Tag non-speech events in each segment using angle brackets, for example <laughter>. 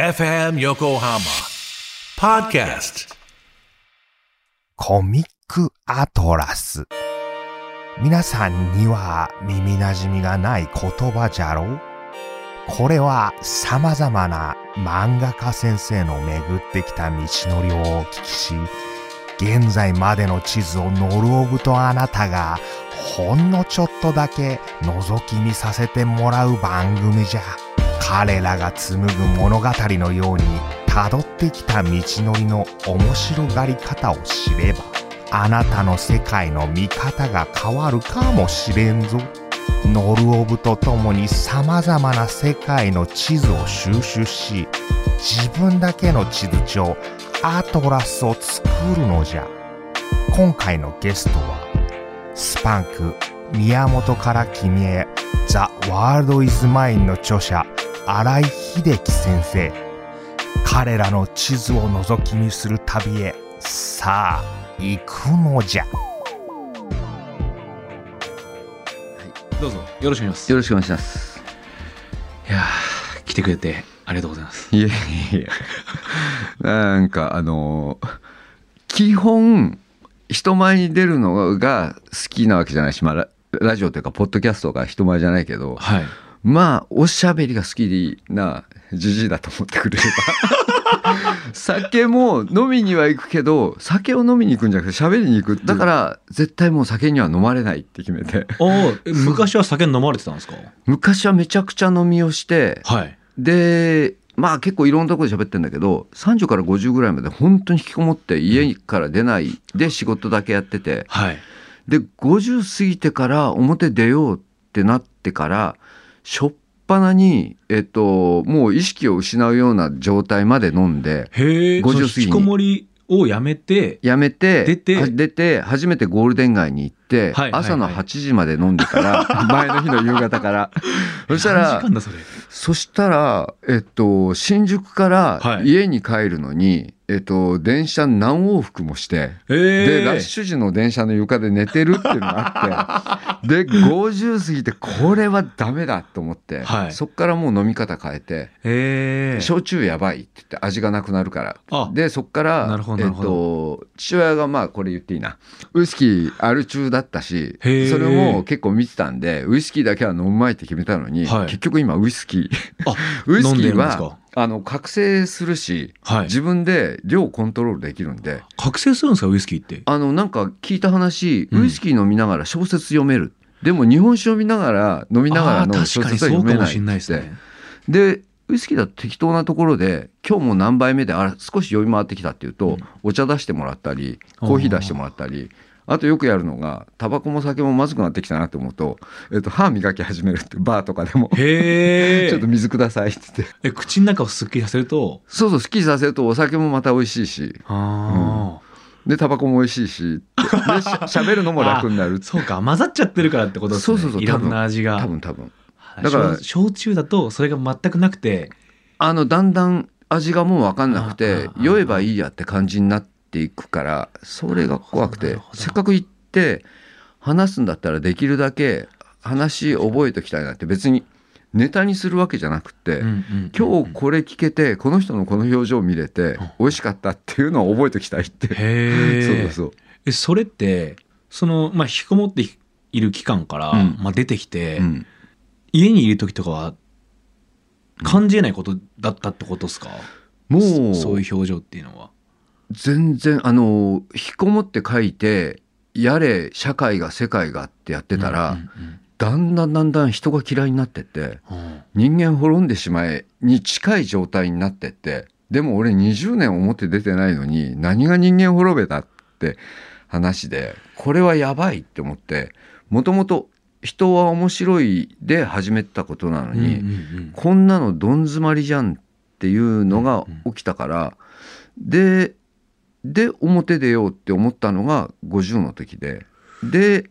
FM Yokohama Podcast コミックアトラス。皆さんには耳馴染みがない言葉じゃろう？これは様々な漫画家先生の巡ってきた道のりをお聞きし、現在までの地図をノルオブとあなたがほんのちょっとだけ覗き見させてもらう番組じゃ。彼らが紡ぐ物語のように辿ってきた道のりの面白がり方を知れば、あなたの世界の見方が変わるかもしれんぞ。ノルオブと共に様々な世界の地図を収集し、自分だけの地図帳、アトラスを作るのじゃ。今回のゲストは、スパンク、宮本から君へ、ザ・ワールド・イズ・マインの著者、新井秀樹先生。彼らの地図を覗き見する旅へ、さあ、行くのじゃ。どうぞよろしくお願いしますよろしくお願いします。いやー来てくれてありがとうございますいえいえいえ。<laughs> なんかあの基本人前に出るのが好きなわけじゃないし、まあ、ララジオというかポッドキャストが人前じゃないけど、はいまあおしゃべりが好きなじじいだと思ってくれれば。<laughs> 酒も飲みには行くけど酒を飲みに行くんじゃなくて喋りに行くだから絶対もう酒には飲まれないって決めて。お昔は酒飲まれてたんですか？昔はめちゃくちゃ飲みをしてはい。でまあ結構いろんなところで喋ってんだけど30から50ぐらいまで本当に引きこもって家から出ないで仕事だけやってて。はい。で50過ぎてから表出ようってなってからしょっぱなに、えっと、もう意識を失うような状態まで飲んでへえ50過ぎに。引きこもりをやめてやめて出ては出て初めてゴールデン街に行って、はい朝の8時まで飲んでから <laughs> 前の日の夕方から。そした何らそしたら、えっと、新宿からはい家に帰るのに、えっと、電車何往復もして、えで、ラッシュ時の電車の床で寝てるっていうのがあって、<laughs> で、50過ぎて、これはダメだと思って、はいそっからもう飲み方変えて、ええ焼酎やばいって言って味がなくなるから。あで、そっから、えっと、父親がまあこれ言っていいな。ウイスキーアル中だったし、それも結構見てたんで、ウイスキーだけは飲むまいって決めたのに、はい結局今ウイスキー。あウイスキーはあの覚醒するし、はい。自分で量コントロールできるんで。覚醒するんですかウイスキーって？あのなんか聞いた話うん。ウイスキー飲みながら小説読める、でも日本酒飲みながら飲みながらの小説は読めないそうかもしれないですってね。でウイスキーだと適当なところで今日も何杯目であら少し酔い回ってきたっていうと、うん。お茶出してもらったりコーヒー出してもらったりあとよくやるのがタバコも酒もまずくなってきたなって思うと、えっと、歯磨き始めるってバーとかでも <laughs> ちょっと水くださいって言って。え口の中をすっきりさせると？そうそう、すっきりさせるとお酒もまた美味しいし、ああ、で、タバコも美味しいし、で、しゃ <laughs> 喋るのも楽になる。そうか混ざっちゃってるからってことですね。そうそうそういろんな味が。多分多分。はい。だから焼焼酎だとそれが全くなくて。あの、だんだん味がもう分かんなくて酔えばいいやって感じになっていくから、それが怖くてせっかく行って、話すんだったらできるだけ話覚えときたいなって別にネタにするわけじゃなくて、今日これ聞けて、この人のこの表情見れて、美味しかったっていうのを覚えときたいって。そうそう。えそれってそのまあ引きこもっている期間から、うん。まあ、出てきて、うん。家にいる時とかは感じえないことだったってことですか、もうそそういう表情っていうのは全然あの引きこもって書いてやれ社会が世界がってやってたら、うんうんだんだんだんだん人が嫌いになってってうん。人間滅んでしまえに近い状態になってってでも俺20年表出てないのに何が人間滅べたって話でこれはやばいって思ってもともと人は面白いで始めたことなのに、うんうんうんこんなのどん詰まりじゃんっていうのが起きたから、でで表出ようって思ったのが50の時で。で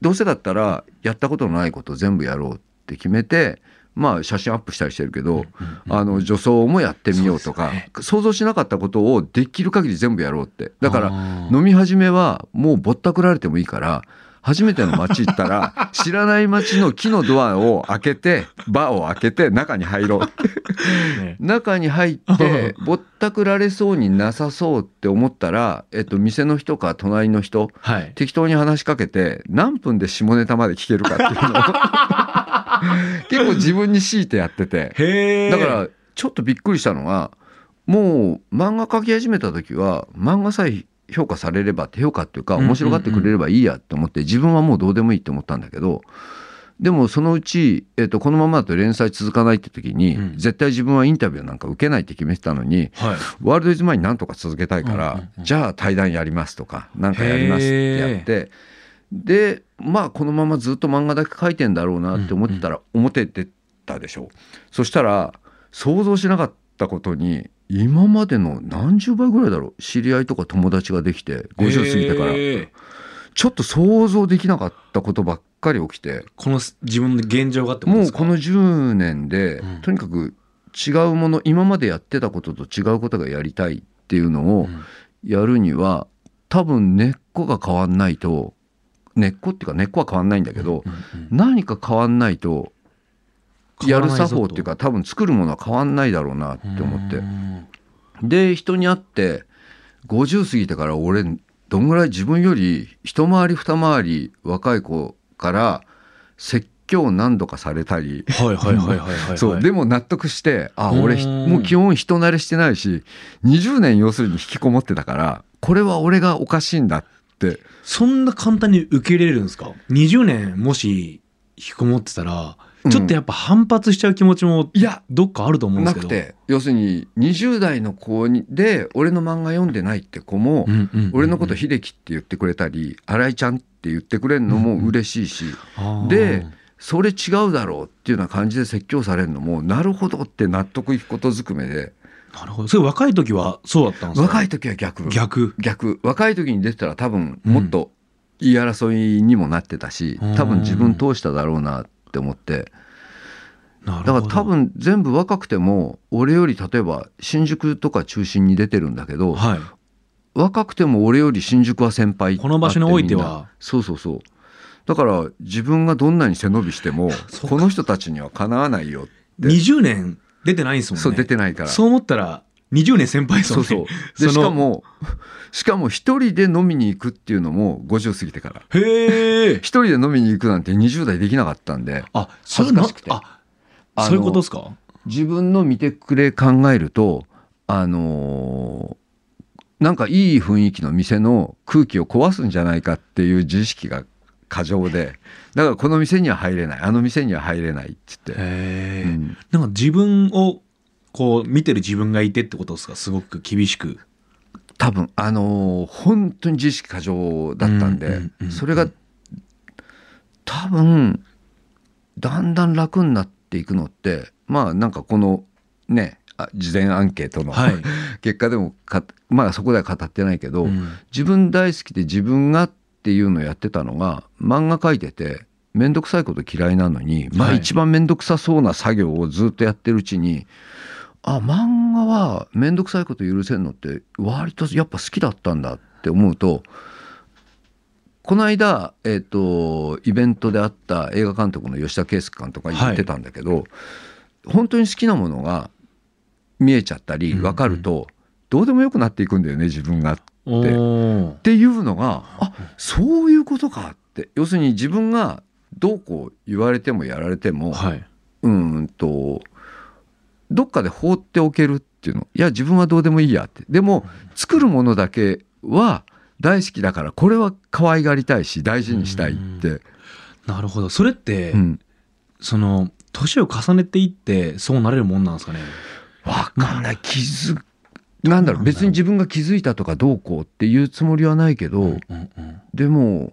どうせだったらやったことのないこと全部やろうって決めてまあ写真アップしたりしてるけど、あの女装もやってみようとかね。想像しなかったことをできる限り全部やろうって。だから飲み始めはもうぼったくられてもいいから初めての街行ったら <laughs> 知らない街の木のドアを開けてバーを開けて中に入ろう。ね。中に入ってぼったくられそうになさそうって思ったら、えっと、店の人か隣の人はい。適当に話しかけて何分で下ネタまで聞けるかっていうのを。<laughs> 結構自分に強いてやってて。へえ。だからちょっとびっくりしたのがもう漫画描き始めた時は漫画さえ評価されれば評価っていうか面白がってくれればいいやって思って自分はもうどうでもいいって思ったんだけどでもそのうち、えっとこのままだと連載続かないって時に、うん。絶対自分はインタビューなんか受けないって決めてたのにはい。ワールドイズマイになんとか続けたいから、じゃあ対談やりますとかなんかやりますってやってでまあこのままずっと漫画だけ描いてんだろうなって思ってたら表出たでしょ。そしたら想像しなかったことに今までの何十倍ぐらいだろう知り合いとか友達ができて50過ぎてから。へー。ちょっと想像できなかったことばっかり起きて。この自分の現状がってことですか？もうこの10年で、うん。とにかく違うもの今までやってたことと違うことがやりたいっていうのをうん。やるには多分根っこが変わんないと根っこっていうか根っこは変わんないんだけど、うんうん。何か変わんないとやる作法っていうか多分作るものは変わんないだろうなって思って。うん。で人に会って50過ぎてから俺どんぐらい自分より一回り二回り若い子から説教を何度かされたり。はいはいはいはいはいはい。そうでも納得してあうん。俺ひもう基本人慣れしてないし20年要するに引きこもってたからこれは俺がおかしいんだって。そんな簡単に受け入れれるんですか ?20 年もし引きこもってたら、ちょっとやっぱ反発しちゃう気持ちもいやどっかあると思うんですけど。なくて。要するに20代の子にで俺の漫画読んでないって子も、うんうんうんうん俺のこと秀樹って言ってくれたり新井ちゃんって言ってくれるのも嬉しいし、あー。でそれ違うだろうっていうような感じで説教されるのもなるほどって納得いくことずくめで。なるほど。それ若い時はそうだったんですか？若い時は逆。逆。逆。若い時に出てたら多分もっと言い争いにもなってたし、多分自分通しただろうなって思ってなるほど。だから多分全部若くても俺より例えば新宿とか中心に出てるんだけど、はい。若くても俺より新宿は先輩この場所においては。そうそうそう。だから自分がどんなに背伸びしても <laughs> この人たちにはかなわないよって。20年出てないんですもんね。そう出てないから。そう思ったら20年先輩ですもん。ね。そうそう。<laughs> でしかもしかも一人で飲みに行くっていうのも50過ぎてから。へえ。一人で飲みに行くなんて20代できなかったんで。あ、そういうの恥ずかしくて。あ、そういうことですか？自分の見てくれ考えるとあのーなんかいい雰囲気の店の空気を壊すんじゃないかっていう自意識が過剰でだからこの店には入れないあの店には入れないって言って、へえ、うん。なんか自分をこう見てる自分がいてってことですか？すごく厳しく。多分あのー本当に自意識過剰だったんで、うんうんうんうんそれが多分だんだん楽になっていくのってまあなんかこのねあ事前アンケートの、はい。<laughs> 結果でもかまあそこでは語ってないけど、うん自分大好きで自分がっていうのをやってたのが漫画描いてて面倒くさいこと嫌いなのに、まあはい一番面倒くさそうな作業をずっとやってるうちにあ漫画は面倒くさいこと許せんのって割とやっぱ好きだったんだって思うとこの間、えっとイベントであった映画監督の吉田圭佑監督が言ってたんだけど、本当に好きなものが見えちゃったり分かると、どうでもよくなっていくんだよね自分が。おー。っていうのがあそういうことかって。要するに自分がどうこう言われてもやられても、はい。うーんとどっかで放っておけるっていうの。いや自分はどうでもいいやって。でも作るものだけは大好きだからこれは可愛がりたいし大事にしたいって、なるほど。それって、うん、その年を重ねていってそうなれるもんなんですかね？分かんない。気づなんだろう。別に自分が気づいたとかどうこうっていうつもりはないけど、うんうんでも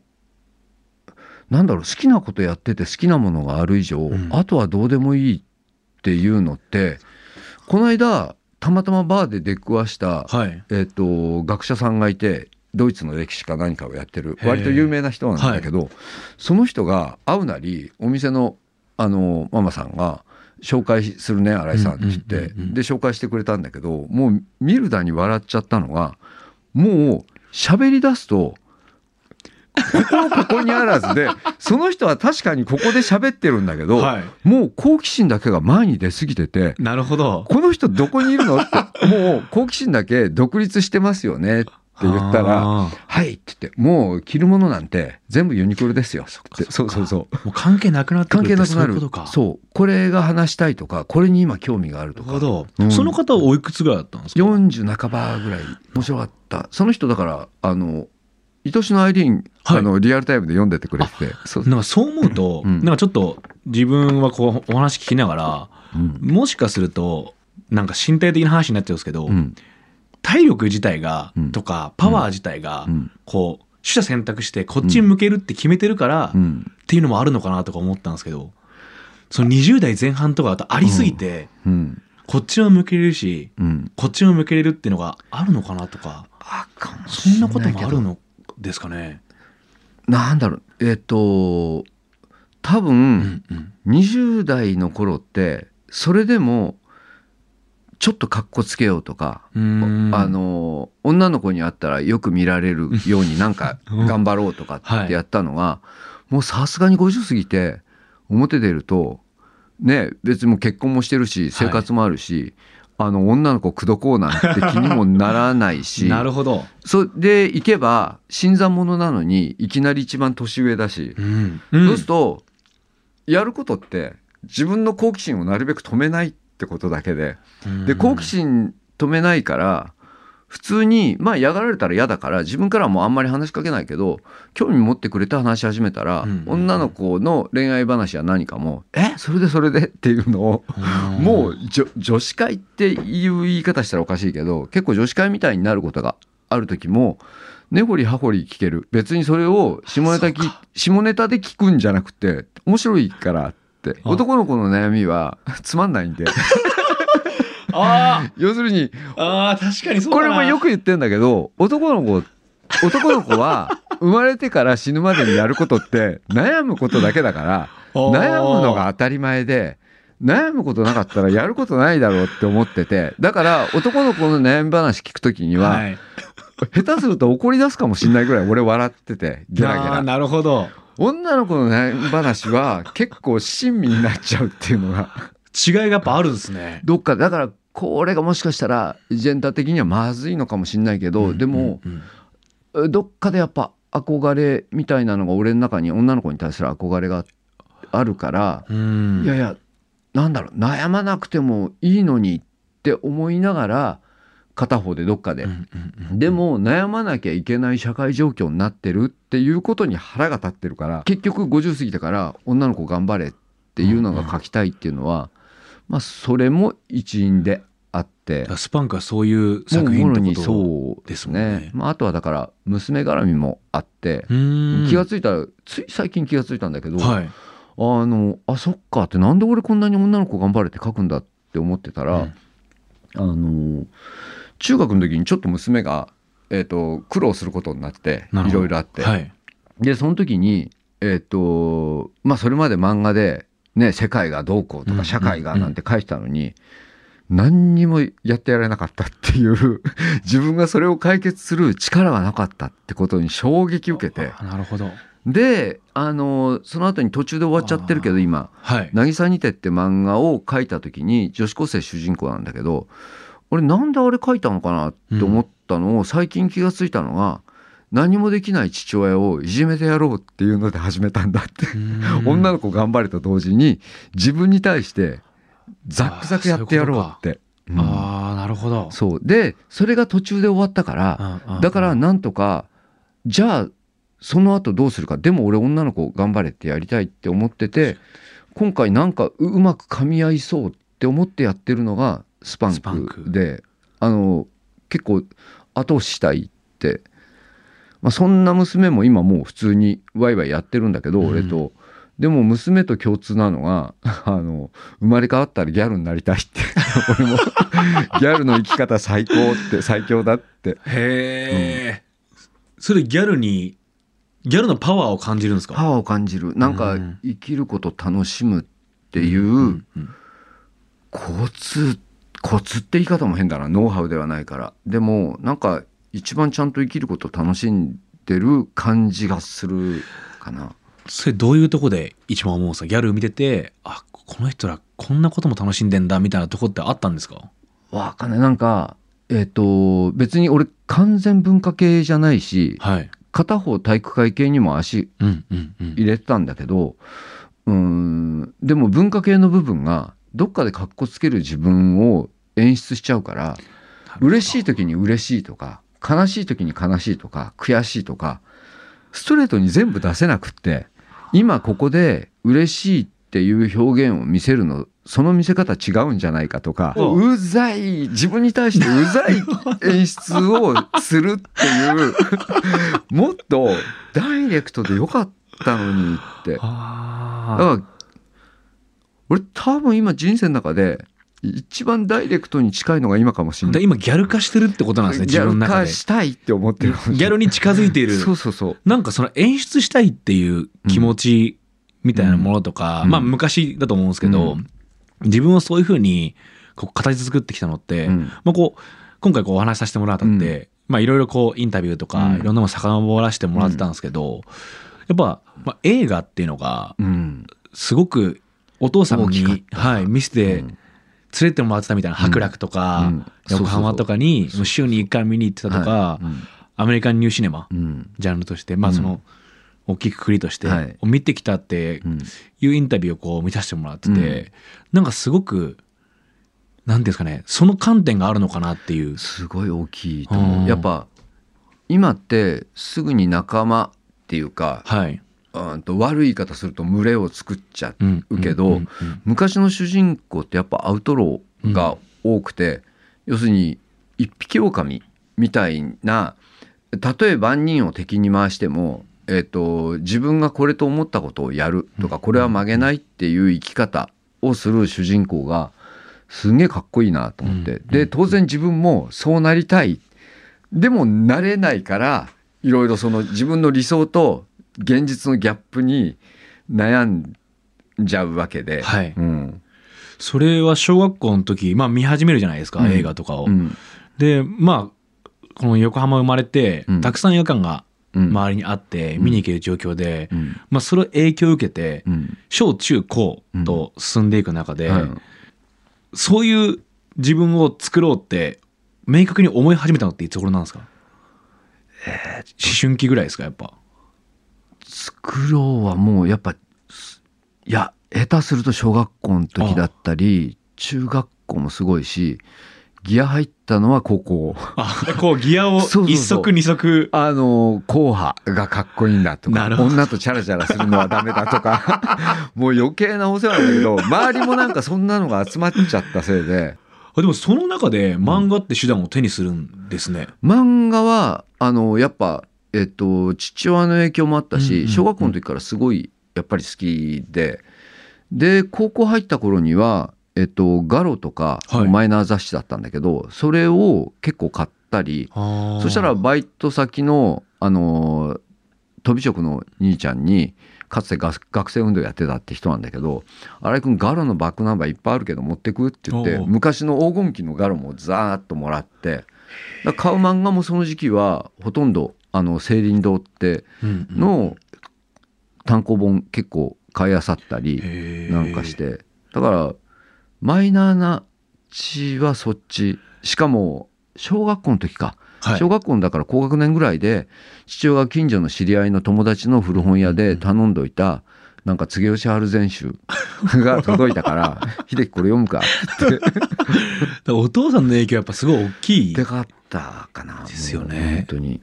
なんだろう。好きなことやってて好きなものがある以上、ん。あとはどうでもいいっていうのってこの間たまたまバーで出くわした、はい。えっと学者さんがいてドイツの歴史か何かをやってる割と有名な人なんだけど、その人が会うなりお店のあのママさんが「紹介するね新井さん」って言って、うんうん。で紹介してくれたんだけどもう見るだに笑っちゃったのがもう喋り出すと心ここにあらずでその人は確かにここで喋ってるんだけど、はい。もう好奇心だけが前に出過ぎててなるほど。この人どこにいるのってもう好奇心だけ独立してますよねって言ったらあー「はい」って言って「もう着るものなんて全部ユニクロですよ」って。そうそうそう。もう関係なくなってく関るって係なくなる。そうこれが話したいとかこれに今興味があるとか。なるほど、うん。その方はおいくつぐらいだったんですか？40半ばぐらい。面白かった。その人だからあの愛しのアイリーン、はい。あのリアルタイムで読んでてくれてて。そうなんかそう思うと、うん。なんかちょっと自分はこうお話聞きながらうん。もしかするとなんか身体的な話になっちゃうんですけど、うん。体力自体が、うん。とかパワー自体が、うん。こう取捨選択してこっちに向けるって決めてるから、っうん。ていうのもあるのかなとか思ったんですけどその20代前半とかだとありすぎて、うん。こっちも向けれるしうん。こっちも向けれるっていうのがあるのかなとかあかもそんなこともあるののですかね。なんだろう。えっ、と多分、うんうん。20代の頃ってそれでもちょっとかっこつけようとか、あの女の子に会ったらよく見られるようになんか <laughs> うん。頑張ろうとかはい。ってやったのが、もうさすがに50過ぎて表出るとね別にもう結婚もしてるし生活もあるし、あの女の子口説こうなんて気にもならないし。<laughs> なるほど。それで行けば新参者なのにいきなり一番年上だし、うん。そうするとやることって自分の好奇心をなるべく止めないってことだけで。で好奇心止めないから普通にまあ嫌がられたら嫌だから自分からはもうあんまり話しかけないけど興味持ってくれて話し始めたら、うん。女の子の恋愛話は何かも「えそれでそれで?」っていうのをもうじょ女子会っていう言い方したらおかしいけど結構女子会みたいになることがある時も根掘り葉掘り聞ける。別にそれを下ネタき下ネタで聞くんじゃなくて面白いからって。あ。男の子の悩みはつまんないんであ要するにーあー確かにこれもよく言ってんだけど男の子男の子は生まれてから死ぬまでにやることって悩むことだけだから悩むのが当たり前で悩むことなかったらやることないだろうって思っててだから男の子の悩み話聞くときには、はい。下手すると怒り出すかもしんないぐらい俺笑っててゲラゲラ。なるほど女の子の悩み話は結構親身になっちゃうっていうのが違いがやっぱあるんですねど。っかだからこれがもしかしたらジェンダー的にはまずいのかもしんないけど、でも、うんうん。どっかでやっぱ憧れみたいなのが俺の中に女の子に対する憧れがあるから、うん。いやいやなんだろう悩まなくてもいいのにって思いながら片方でどっかで、うんうんうん。でも悩まなきゃいけない社会状況になってるっていうことに腹が立ってるから結局50過ぎてから女の子頑張れっていうのが書きたいっていうのは、まあそれも一因であって。スパンクはそういう作品ってことそうですもんね。まあ、あとはだから娘絡みもあって、うん。気がついたらつい最近気がついたんだけど、はい。あのあそっかってなんで俺こんなに女の子頑張れって書くんだって思ってたら、うん。あの中学の時にちょっと娘が、えー、と苦労することになってないろいろあって、はい。でその時にえっ、とまあそれまで漫画で、ね、世界がどうこうとうんか社会がなんて書いてたのに、何にもやってやれなかったっていう <laughs> 自分がそれを解決する力がなかったってことに衝撃受けて。あなるほど。であのその後に途中で終わっちゃってるけど今はい「渚にて」って漫画を書いた時に女子高生主人公なんだけど俺なんであれ書いたのかなって思ったのを最近気がついたのが、何もできない父親をいじめてやろうっていうので始めたんだって、<laughs> 女の子頑張れと同時に自分に対してザックザクやってやろうって。うん。ああなるほど。そう。でそれが途中で終わったからうんうん。だからなんとかじゃあその後どうするか。でも俺女の子頑張れってやりたいって思ってて今回なんかううまく噛み合いそうって思ってやってるのがスパンクク。であの結構後押ししたいって、まあ、そんな娘も今もう普通にワイワイやってるんだけど、うん。俺と。でも娘と共通なのが <laughs> あの生まれ変わったらギャルになりたいって。<laughs> 俺もギャルの生き方最高って最強だって。へえ、それギャルにギャルのパワーを感じるんですか？パワーを感じる。なんかうん。生きること楽しむっていううんコツコツって言い方も変だな。ノウハウではないから。でもなんか一番ちゃんと生きることを楽しんってる感じがするかな。それどういうとこで一番思うんですか？ギャル見ててあこの人らこんなことも楽しんでんだみたいなとこってあったんですか？わかんない。なんかえっ、と別に俺完全文化系じゃないしはい。片方体育会系にも足うんうんうん。入れてたんだけどうーんでも文化系の部分がどっかでかっこつける自分を演出しちゃうから嬉しい時に嬉しいとか悲しい時に悲しいとか悔しいとかストレートに全部出せなくって今ここで嬉しいっていう表現を見せるのその見せ方違うんじゃないかとかう。ざい自分に対してうざい演出をするっていう <laughs> もっとダイレクトでよかったのにって。だあ。から俺多分今人生の中で一番ダイレクトに近いのが今かもしれない。で今ギャル化してるってことなんですねギャル自分の中で。化したいって思ってるギャルに近づいている。そうそうそう。なんかその演出したいっていう気持ちみたいなものとか、うん。まあ昔だと思うんですけど、うん。自分をそういうふうにこう形作ってきたのって、うん。まあ、こう今回こうお話しさせてもらったって、まあいろいろこうインタビューとか、うん。いろんなもの遡らせてもらってたんですけど、やっぱ、まあ、映画っていうのがうん。すごくお父さんに、た。はい、見せてうん連れてもらってたみたいな伯楽とか、うん横浜とかに週に1回見に行ってたとか、はいアメリカンニューシネマ、うん。ジャンルとしてまあその、大きくくりとして、はい見てきたってうん。いうインタビューをこう見させてもらってて、うんなんかすごくなんていうんですかねその観点があるのかなっていう。すごい大きいとうん思う。やっぱ今ってすぐに仲間っていうか、はい。うんと悪い言い方すると群れを作っちゃうんうけど、うんうん。昔の主人公ってやっぱアウトローが多くて、要するに一匹狼みたいなたとえ万人を敵に回しても、えっと自分がこれと思ったことをやるとかこれは曲げないっていう生き方をする主人公がすんげえかっこいいなと思って、うんで当然自分もそうなりたい。でもなれないからいろいろその自分の理想と現実のギャップに悩んじゃうわけで、はい。うん。それは小学校の時、まあ、見始めるじゃないですか、うん。映画とかを。うん。でまあこの横浜生まれて、うん。たくさん映画館がうん。周りにあって見に行ける状況で、うん。まあ、それを影響を受けて、うん。小中高と進んでいく中で、うん。そういう自分を作ろうって明確に思い始めたのっていつ頃なんですか、思春期ぐらいですかやっぱ。作ろうはもうやっぱすいや下手すると小学校の時だったり中学校もすごいしギア入ったのは高校。あこうギアを <laughs> 一足二足。あの硬派がかっこいいんだとか女とチャラチャラするのはダメだとか <laughs> もう余計なお世話なんだけど周りもなんかそんなのが集まっちゃったせいで。あでもその中で漫画って手段を手にするんですね。漫画はあのやっぱ、えっと、父親の影響もあったし、小学校の時からすごいやっぱり好きでで高校入った頃には、えっと、ガロとかはい。マイナー雑誌だったんだけど、それを結構買ったりそしたらバイト先のあの飛び職の兄ちゃんにかつて学学生運動やってたって人なんだけど「新井君ガロのバックナンバーいっぱいあるけど持ってく?」って言って昔の黄金期のガロもザーッともらって買う漫画もその時期はほとんどあの青林堂っての単行本結構買いあさったりなんかして。だからマイナーな血はそっち。しかも小学校の時か。はい。小学校のだから高学年ぐらいで父親が近所の知り合いの友達の古本屋で頼んどいたなんか柘吉春全集 <laughs> が届いたから「秀樹これ読むか」<laughs> ってお父さんの影響やっぱすごい大きい。でかったかなですよね。本当に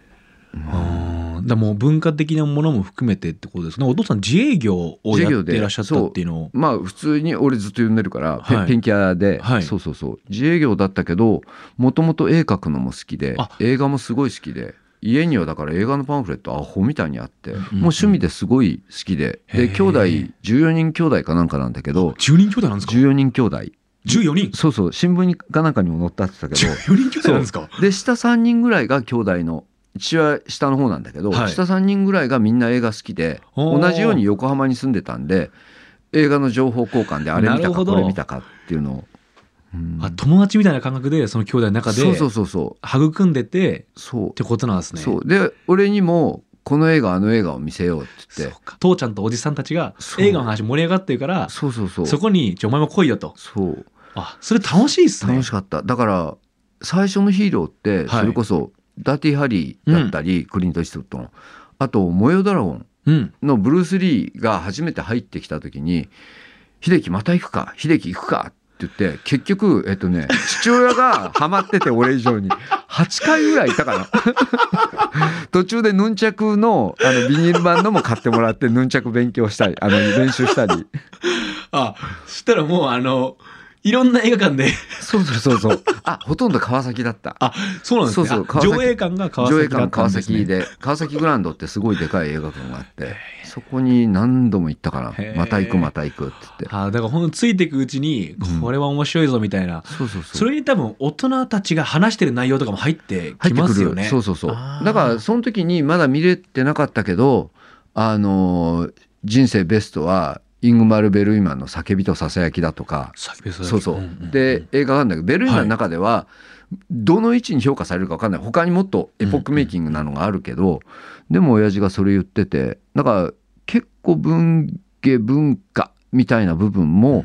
あー。だもう文化的なものも含めてってことですね。お父さん自営業をやってらっしゃったっていうのを。まあ普通に俺ずっと読んでるから、ペはい。ペンキ屋で、はい。そうそうそう。自営業だったけどもともと絵描くのも好きであ。映画もすごい好きで家にはだから映画のパンフレットアホみたいにあって、もううん。趣味ですごい好きで。へー。で兄弟14人兄弟かなんかなんだけど10人兄弟なんですか？14人兄弟。14人？そうそう。新聞にかなんかにも載ったって言ってたけど。14人兄弟なんですか？で下3人ぐらいが兄弟の父は下の方なんだけど、はい。下3人ぐらいがみんな映画好きで同じように横浜に住んでたんで映画の情報交換であれ見たかこれ見たかっていうのを、うん。あ友達みたいな感覚でその兄弟の中でそうそうそうそう。育んでてそう。ってことなんですね。そう。で俺にもこの映画あの映画を見せようって言って。父ちゃんとおじさんたちが映画の話盛り上がってるからそうそうそう。そこに「じゃあお前も来いよ」と。そう。あそれ楽しいっすね。楽しかった。だから最初のヒーローってはい。それこそダーティーハリーだったり、クリント・イーストウッドの。あと「燃えよドラゴンうん」のブルース・リーが初めて入ってきた時に「秀樹また行くか？秀樹行くか」って言って結局えっとね父親がハマってて俺以上に。8回ぐらいいたかな。<laughs> 途中でヌンチャクのあのビニール版のも買ってもらってヌンチャク勉強したりあの練習したり。あそしたらもうあのいろんな映画館で。そうそうそうそう。あほとんど川崎だった。あそうなんですね。そうそう上映館が川上映崎だ館川崎で川崎グランドってすごいでかい映画館があってそこに何度も行ったからまた行くまた行くって言って。あだからほんとついていくうちにうん。これは面白いぞみたいな、そうそうそう。それに多分大人たちが話してる内容とかも入ってき入ってくる、ますよねそうそう。そうだからその時にまだ見れてなかったけどあのー人生ベストはイングマル・ベルイマンの「叫びとささやき」だとか。そうそう、んんで映画があるんだけどベルイマンの中では、どの位置に評価されるか分かんない。他にもっとエポックメイキングなのがあるけど、でも親父がそれ言っててだから結構文芸文化みたいな部分も、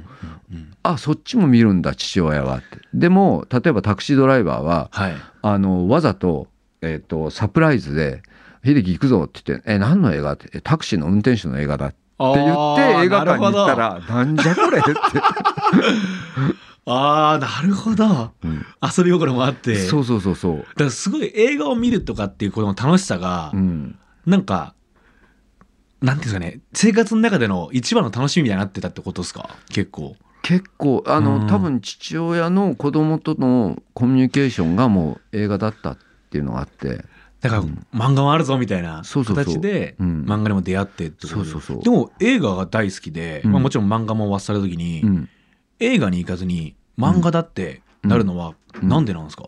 うんあそっちも見るんだ父親はって。でも例えばタクシードライバーははい。あのわざと,、えっとサプライズで「秀樹行くぞ」って言って「え何の映画?」ってえ「タクシーの運転手の映画だ」って言って映画館に行ったら「なんじゃこれ」って、<laughs> あーなるほど。うん。遊び心もあって。そうそうそうそう、だからすごい映画を見るとかっていうことの楽しさが、うん、なんかなんていうんですかね。生活の中での一番の楽しみみたいになってたってことですか？結構。結構あの、うん。多分父親の子供とのコミュニケーションがもう映画だったっていうのがあってだから、うん。漫画もあるぞみたいな形でうん。漫画にも出会ってってことで。も映画が大好きで、うん。まあ、もちろん漫画も忘れた時に、うん。映画に行かずに漫画だってなるのはうん。なんでなんですか、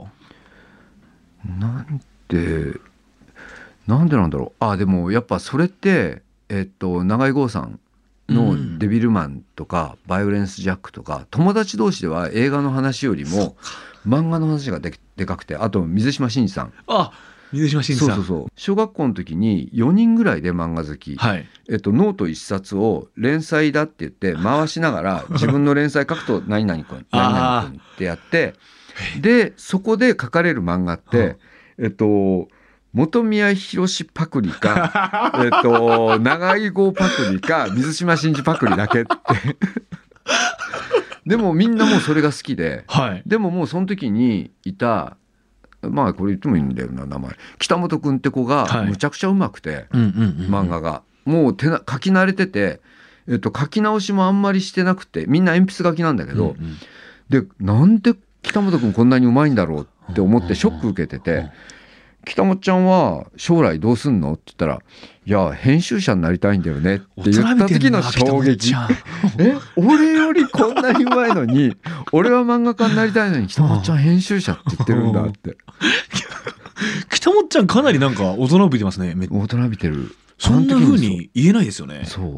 なんでなんでなんだろう。あでもやっぱそれってえっと永井豪さんの「デビルマン」とか「バイオレンス・ジャック」とか友達同士では映画の話よりも漫画の話がででかくてあと水島新司さん。あ水島新司さん。そうそうそう。小学校の時に4人ぐらいで漫画好き、はい。えっと、ノート一冊を連載だって言って <laughs> 回しながら自分の連載書くと何々君何々君ってやってでそこで書かれる漫画ってえっと本宮宏パクリか <laughs> えっと長井号パクリか水島新司パクリだけって。<laughs> でもみんなもうそれが好きではい。でももうその時にいたまあこれ言ってもいいんだよな名前。北本君って子がはい。むちゃくちゃうまくて、漫画が。もう手な書き慣れてて、えっと、書き直しもあんまりしてなくてみんな鉛筆書きなんだけど、うんうんでなんで北本君こんなにうまいんだろうって思ってショック受けてて「北本ちゃんは将来どうすんの?」って言ったら「いや編集者になりたいんだよね」って言った時の衝撃。え？俺よりこんなにうまいのに俺は漫画家になりたいのに北本ちゃん編集者って言ってるんだって。北本ちゃんかなりなんか大人びてますねめ大人びてる。そんなあの時も風に言えないですよね。そう。うん。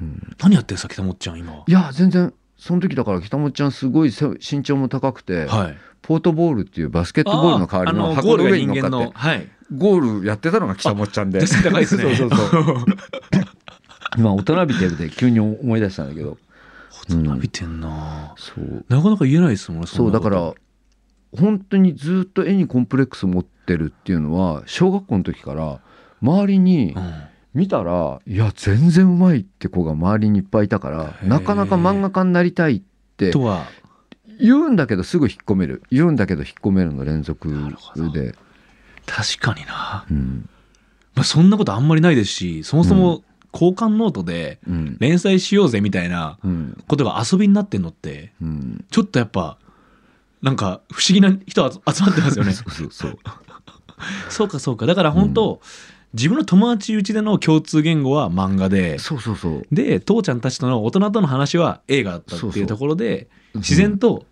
うん何やってんすか北本ちゃん今。いや全然その時だから北本ちゃんすごい背身長も高くて、はいポートボールっていうバスケットボールの代わりの箱の上に乗っかって。のはい。ゴールやってたのが北本ちゃんで。<laughs> ですね。<laughs> そうそうそう。<laughs> 今大人びてるで急に思い出したんだけど。大人びてんな。そう。なかなか言えないですもんねそうだから本当にずっと絵にコンプレックス持ってるっていうのは小学校の時から周りにうん。見たらいや全然うまいって子が周りにいっぱいいたからなかなか漫画家になりたいってとは言うんだけどすぐ引っ込める。言うんだけど引っ込めるの連続で、確かにな、うん。まあ、そんなことあんまりないですしそもそも交換ノートでうん。連載しようぜみたいなうん。ことが遊びになってんのってうん、ちょっとやっぱなんか不思議な人集集まってますよね。<laughs> そうそうそう。<laughs> かそうか。だから本当、自分の友達うちでの共通言語は漫画でそうそうそう。で父ちゃんたちとの大人との話は映画だったっていう。ところで自然と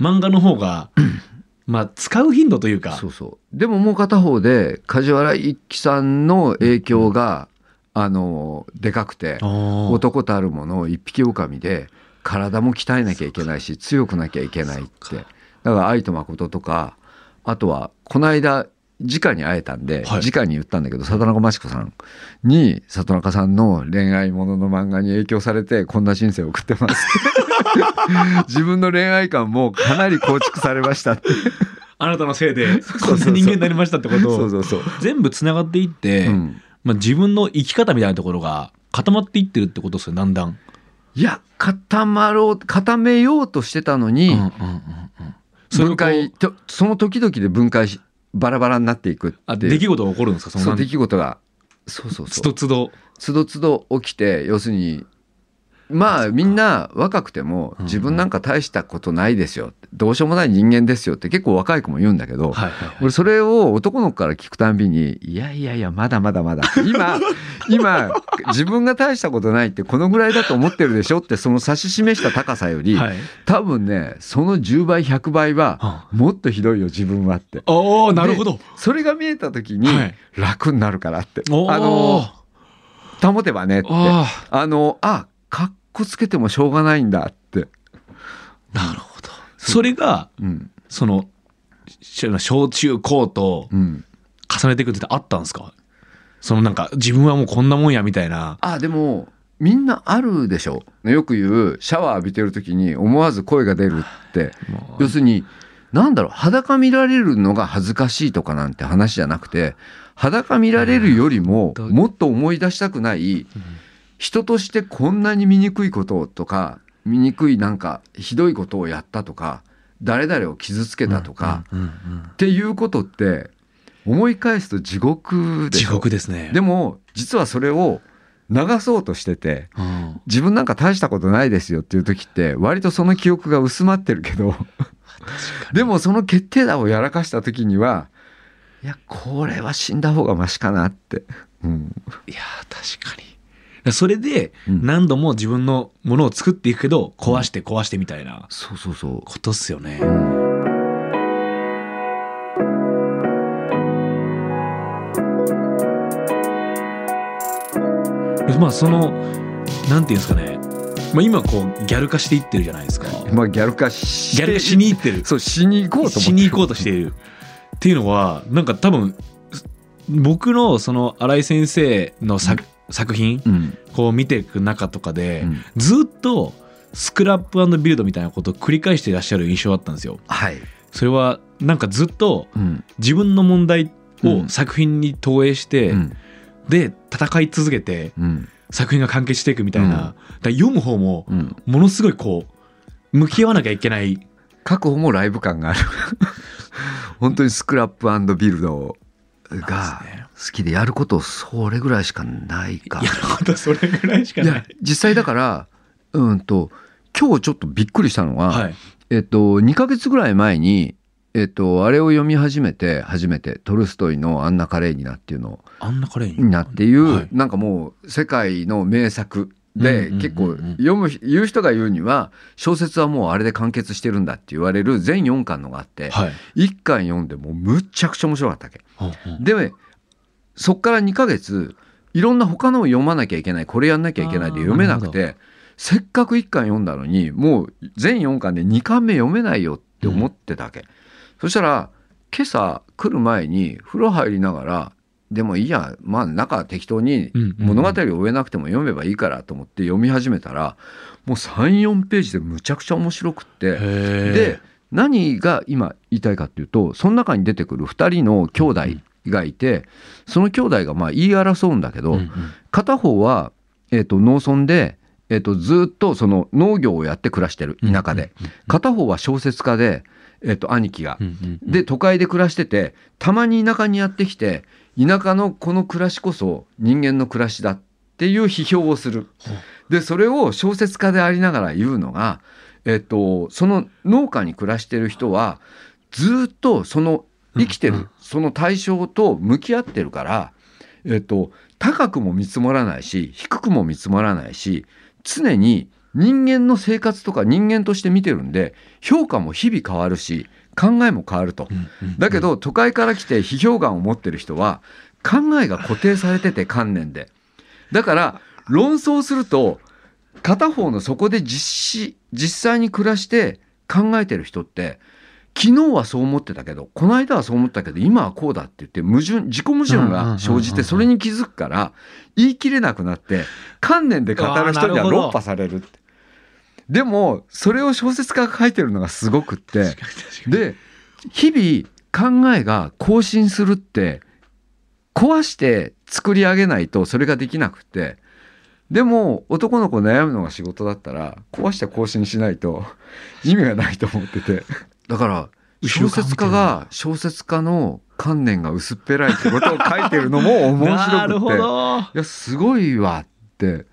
漫画の方が、<clears throat> まあ使う頻度というか。そうそう。でももう片方で梶原一騎さんの影響が、あのでかくて男たるもの一匹狼で体も鍛えなきゃいけないし強くなきゃいけないって。だから愛と誠とかあとはこの間直に会えたんで、はい。直に言ったんだけど里中真知子さんに里中さんの恋愛ものの漫画に影響されてこんな人生を送ってます。<laughs> 自分の恋愛観もかなり構築されましたって。あなたのせいで <laughs> こんな人間になりましたってこと。をそうそうそう、全部つながっていって、うん。まあ、自分の生き方みたいなところが固まっていってるってことですよだんだん。いや固まろう固めようとしてたのに、うんうんうんうん。分解とその時々で分解しバラバラになっていくってあ出来事が起こるんですか？その出来事が。そうそうつそう。どつど。つどつど起きて要するにまあみんな若くてもうん自分なんか大したことないですよ。どうしようもない人間ですよって結構若い子も言うんだけど、俺それを男の子から聞くたんびにいやいやいやまだまだまだ今 <laughs> 今自分が大したことないってこのぐらいだと思ってるでしょってその指し示した高さより、はい。多分ねその10倍100倍はもっとひどいよ自分はって。おおなるほど。それが見えた時にはい。楽になるからって、あの保てばねって。ああのあかっこつけてもしょうがないんだって、あなるほど。それがうん。そのし小中高とうん、重ねていくってあったんですか？そのなんか自分はもうこんなもんやみたいな。あでもみんなあるでしょ。よく言うシャワー浴びてる時に思わず声が出るって。要するになんだろう裸見られるのが恥ずかしいとかなんて話じゃなくて裸見られるよりもうん。もっと思い出したくない人としてこんなに醜いこととか醜いなんかひどいことをやったとか誰々を傷つけたとか、っていうことって思い返すと地獄で地獄ですね。でも実はそれを流そうとしててうん。自分なんか大したことないですよっていう時って割とその記憶が薄まってるけど <laughs> でもその決定打をやらかした時にはいやこれは死んだ方がマシかなって、うん、いやー確かに。それでうん。何度も自分のものを作っていくけど壊して壊してみたいなそうそうそう。ことっすよね。まあそのなんていうんですかね、まあ、今こうギャル化していってるじゃないですか。まあギャル化しギャル化しにいってる。そうしに行こうとしに行こうとしている。っていうのはなんか多分僕のその新井先生の作,、作品うん。こう見ていく中とかで、うん。ずっとスクラップビルドみたいなことを繰り返していらっしゃる印象だったんですよ。はい、それはなんかずっとうん。自分の問題うん。を作品に投影して、うん。で戦い続けてうん。作品が完結していくみたいな、読む方もうん、ものすごいこう向き合わなきゃいけない。確保もライブ感がある。本当にスクラップビルドが好きでやることそれぐらいしかないかやることそれぐらいしかない。実際だからうんと今日ちょっとびっくりしたのは、はい、えっと2ヶ月ぐらい前にえっとあれを読み始めて初めてトルストイの「アンナ・カレーニナ」っていうのあんなカレーに？なっていう、はいなんかもう世界の名作で、結構読む言う人が言うには小説はもうあれで完結してるんだって言われる全4巻のがあって、はい。1巻読んでもうむっちゃくちゃ面白かったわけ。うんうんでそっから2ヶ月いろんな他のを読まなきゃいけないこれやんなきゃいけないで読めなくてせっかく1巻読んだのにもう全4巻で2巻目読めないよって思ってたわけ、そしたら今朝来る前に風呂入りながらでもいいやまあ中適当にうんうんうん。物語を終えなくても読めばいいからと思って読み始めたらもう34ページでむちゃくちゃ面白くってで何が今言いたいかっていうとその中に出てくる2人の兄弟がいてその兄弟がまあ言い争うんだけど、うんうん。片方は、えー、と農村で、えー、とずっとその農業をやって暮らしてる田舎で、片方は小説家で、えー、と兄貴が。で都会で暮らしててたまに田舎にやってきて田舎のこの暮らしこそ人間の暮らしだっていう批評をする。でそれを小説家でありながら言うのが、えっと、その農家に暮らしてる人はずっとその生きてる、その対象と向き合ってるから、えっと、高くも見積もらないし低くも見積もらないし常に人間の生活とか人間として見てるんで評価も日々変わるし考えも変わると。だけど都会から来て批評眼を持ってる人は考えが固定されてて観念でだから論争すると片方のそこで実施実際に暮らして考えてる人って昨日はそう思ってたけどこの間はそう思ったけど今はこうだって言って矛盾自己矛盾が生じてそれに気づくから言い切れなくなって観念で語る人には論破されるって。でもそれを小説家が書いてるのがすごくって。で日々考えが更新するって壊して作り上げないとそれができなくて。でも男の子悩むのが仕事だったら壊して更新しないと意味がないと思っててだから小説家が小説家の観念が薄っぺらいってことを書いてるのも面白くて。<laughs> ど。いやすごいわって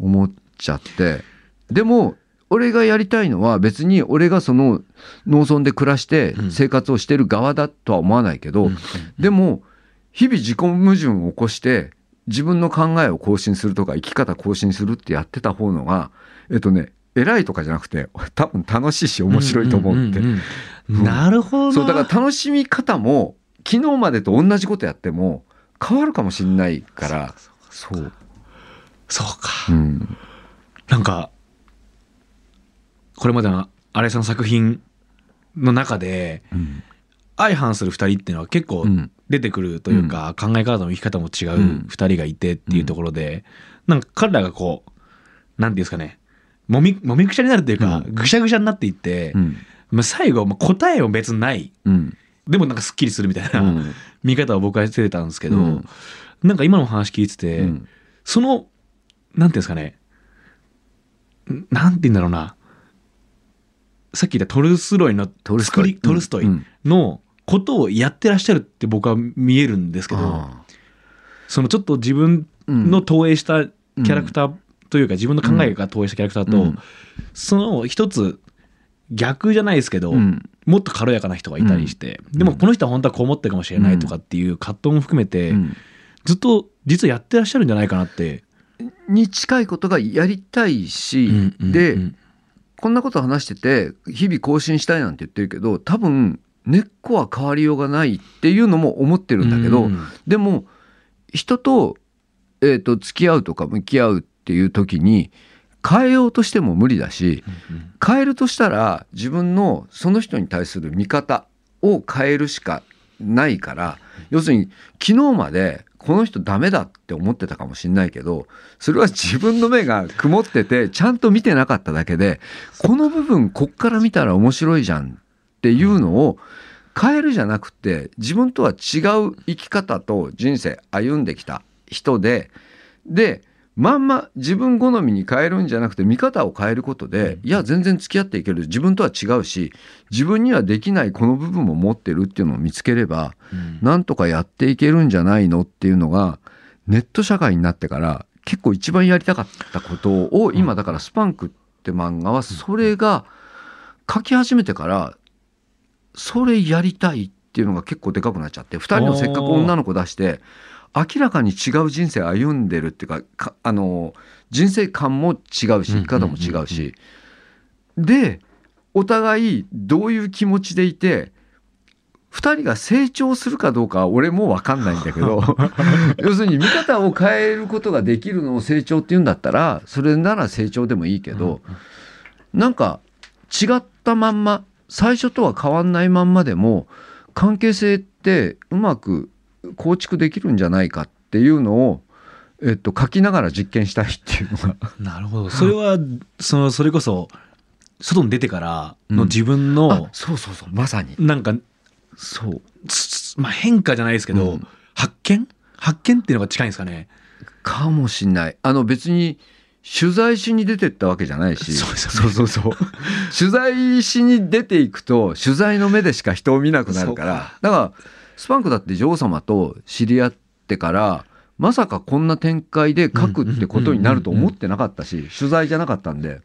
思っちゃって。でも俺がやりたいのは別に俺がその農村で暮らしてうん。生活をしてる側だとは思わないけど、うん。でも日々自己矛盾を起こして自分の考えを更新するとか生き方更新するってやってた方のがえっとね偉いとかじゃなくて多分楽しいし面白いと思うって、なるほどそうだから楽しみ方も昨日までと同じことやっても変わるかもしれないから。そう、そうかうん、なんかこれまでの新井さんの作品の中でうん。相反する2人っていうのは結構うん。出てくるというか、考え方も生き方も違う2人がいてっていうところで、なんか彼らがこうなんていうんですかねもみもみくちゃになるっていうか、うん。ぐしゃぐしゃになっていって、うん。まあ最後、まあ、答えは別にない。うん。でもなんかすっきりするみたいな、うん。見方を僕はしてたんですけど、うん。なんか今の話聞いてて、うん。そのなんていうんですかね。んなんて言うんだろうな。さっき言ったトルスロイのトルストイ。作りトルストイうん。のことをやってらっしゃるって僕は見えるんですけど、あそのちょっと自分ーの投影したキャラクターというか、自分の考えが投影したキャラクターと、うん。その一つ逆じゃないですけど、うん。もっと軽やかな人がいたりして、でもこの人は本当はこう思ってるかもしれないとかっていう葛藤も含めて、うんずっと実はやってらっしゃるんじゃないかなって。に近いことがやりたいし、で、うんこんなこと話してて日々更新したいなんて言ってるけど多分根っこは変わりようがないっていうのも思ってるんだけど、うん。でも人と,、えー、と付き合うとか向き合うっていう時に変えようとしても無理だし変えるとしたら自分のその人に対する見方を変えるしかないから要するに昨日までこの人ダメだって思ってたかもしれないけどそれは自分の目が曇っててちゃんと見てなかっただけでこの部分こっから見たら面白いじゃんっていうのを変えるじゃなくて自分とは違う生き方と人生歩んできた人ででまんま自分好みに変えるんじゃなくて見方を変えることで、いや全然付き合っていける。自分とは違うし自分にはできないこの部分も持ってるっていうのを見つければうん。なんとかやっていけるんじゃないのっていうのがネット社会になってから結構一番やりたかったことを今だから「スパンク」って漫画はそれが書き始めてからそれやりたいっていうのが結構でかくなっちゃって2人のせっかく女の子出して明らかに違う人生歩んでるっていうかかあの人生観も違うし生き方も違うし。でお互いどういう気持ちでいて2人が成長するかどうかは俺も分かんないんだけど <laughs> 要するに見方を変えることができるのを成長って言うんだったらそれなら成長でもいいけど、なんか違ったまんま最初とは変わんないまんまでも関係性ってうまく構築できるんじゃないかっていうのを、えっと、書きながら実験したいっていうのが。なるほど。それは、その、それこそ、外に出てからのうん。自分あの、そうそうそう。まさに。なんか、そう。つまあ変化じゃないですけど、うん。発見？発見っていうのが近いんですかね？かもしんない。あの別に取材しに出てったわけじゃないし。そうね。そうそうそう。<laughs> 取材しに出ていくと取材の目でしか人を見なくなるから。だからスパンクだって女王様と知り合ってからまさかこんな展開で書くってことになると思ってなかったし取材じゃなかったんで。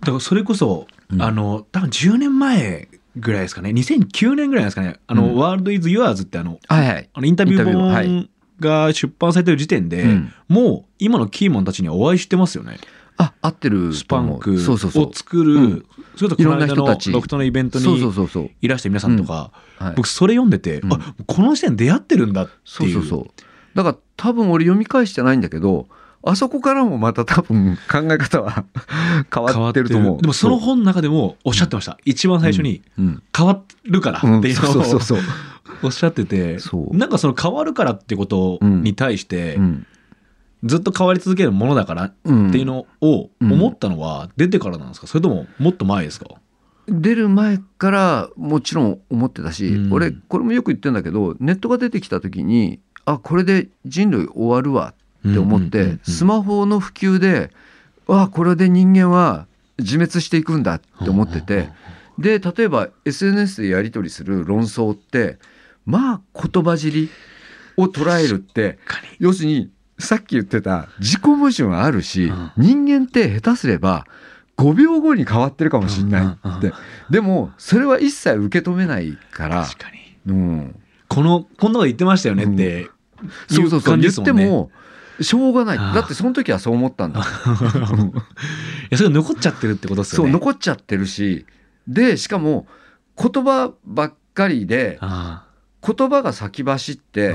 だからそれこそ、うん。あの、多分10年前ぐらいですかね。2009年ぐらいですかね。あの、うん。ワールドイズユアーズってあの、はいはい。あのインタビュー本が出版されてる時点で、うん。もう今のキーマンたちにはお会いしてますよね。あ合ってるスパンクそうそうそう。を作る、うん。それとこの間いろんな人のたち。ロフトのイベントにそうそういらした皆さんとか、はい。僕それ読んでて、うん。あこの時点で出会ってるんだっていう。そうそうそう。だから多分俺読み返してないんだけどあそこからもまた多分考え方は <laughs> 変わってると思う。でもその本の中でもおっしゃってました。一番最初にうん、変わるからうんっていうのをそうそうそう。<laughs> おっしゃっててなんかその変わるからってことに対してうんずっと変わり続けるものだからっうん。ていうのを思ったのは出てからなんですか？それとももっと前ですか？出る前からもちろん思ってたし、うん。俺これもよく言ってんだけどネットが出てきた時にあこれで人類終わるわって思って、うんうんうんうんスマホの普及であこれで人間は自滅していくんだって思ってて、で例えば SNS でやり取りする論争ってまあ言葉尻を捉えるって要するにさっき言ってた自己矛盾あるし、うん。人間って下手すれば5秒後に変わってるかもしれないって、でもそれは一切受け止めないから。確かに。うん、このこんなこと言ってましたよねっていうそうそうそう。言ってもしょうがない。だってその時はそう思ったんだ。う <laughs> んいやそれが残っちゃってるってことですよそうね残っちゃってるし。でしかも言葉ばっかりであ言葉が先走って、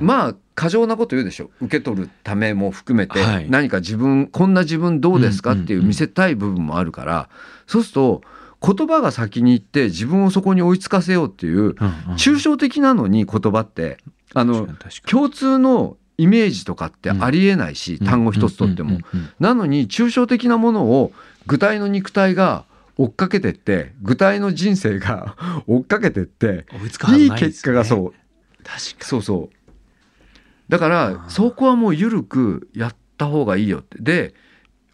まあ過剰なこと言うでしょ。受け取るためも含めて、はい。何か自分こんな自分どうですかっていう見せたい部分もあるから、そうすると言葉が先に行って自分をそこに追いつかせようっていう抽象的なのに言葉ってあの共通のイメージとかってありえないし、単語一つとっても。なのに抽象的なものを具体の肉体が追っかけてって具体の人生が <laughs> 追っかけてって追いいい結果がそう。確かそうそう。だからそこはもう緩くやった方がいいよって。で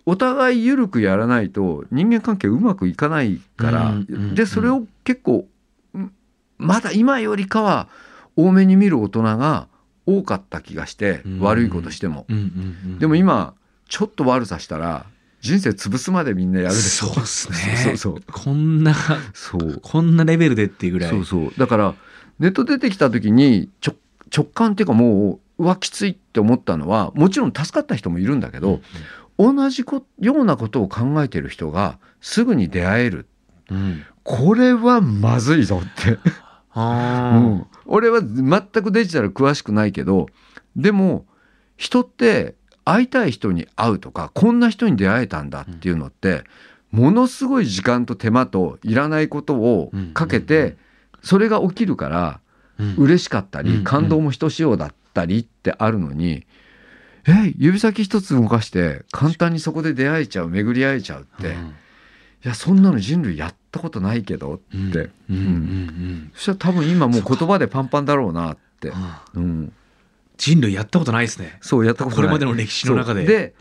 お互い緩くやらないと人間関係うまくいかないから、でそれを結構んまだ今よりかは多めに見る大人が多かった気がして、うん。悪いことしても、でも今ちょっと悪さしたら人生潰すまでみんなやるでしょ。そうですね。そうそうこんなそう。こんなレベルでっていうぐらい。そうそう。だからネット出てきた時にちょ直感っていうかもううわきついって思ったのはもちろん助かった人もいるんだけど、同じこようなことを考えてる人がすぐに出会える。うん。うんこれはまずいぞって、<laughs> <laughs> うん、俺は全くデジタル詳しくないけどでも人って会いたい人に会うとかこんな人に出会えたんだっていうのって、ものすごい時間と手間といらないことをかけうん。うん。てそれが起きるからうん。嬉しかったりうん。感動もひとしおだったりってあるのに、え指先一つ動かして簡単にそこで出会えちゃう巡り会えちゃうって、いやそんなの人類やったことないけどって、うん。うん。うん。うん。そしたら多分今もう言葉でパンパンだろうなって、うん。うん、人類やったことないですね。そうやったことない。これまでの歴史の中で。で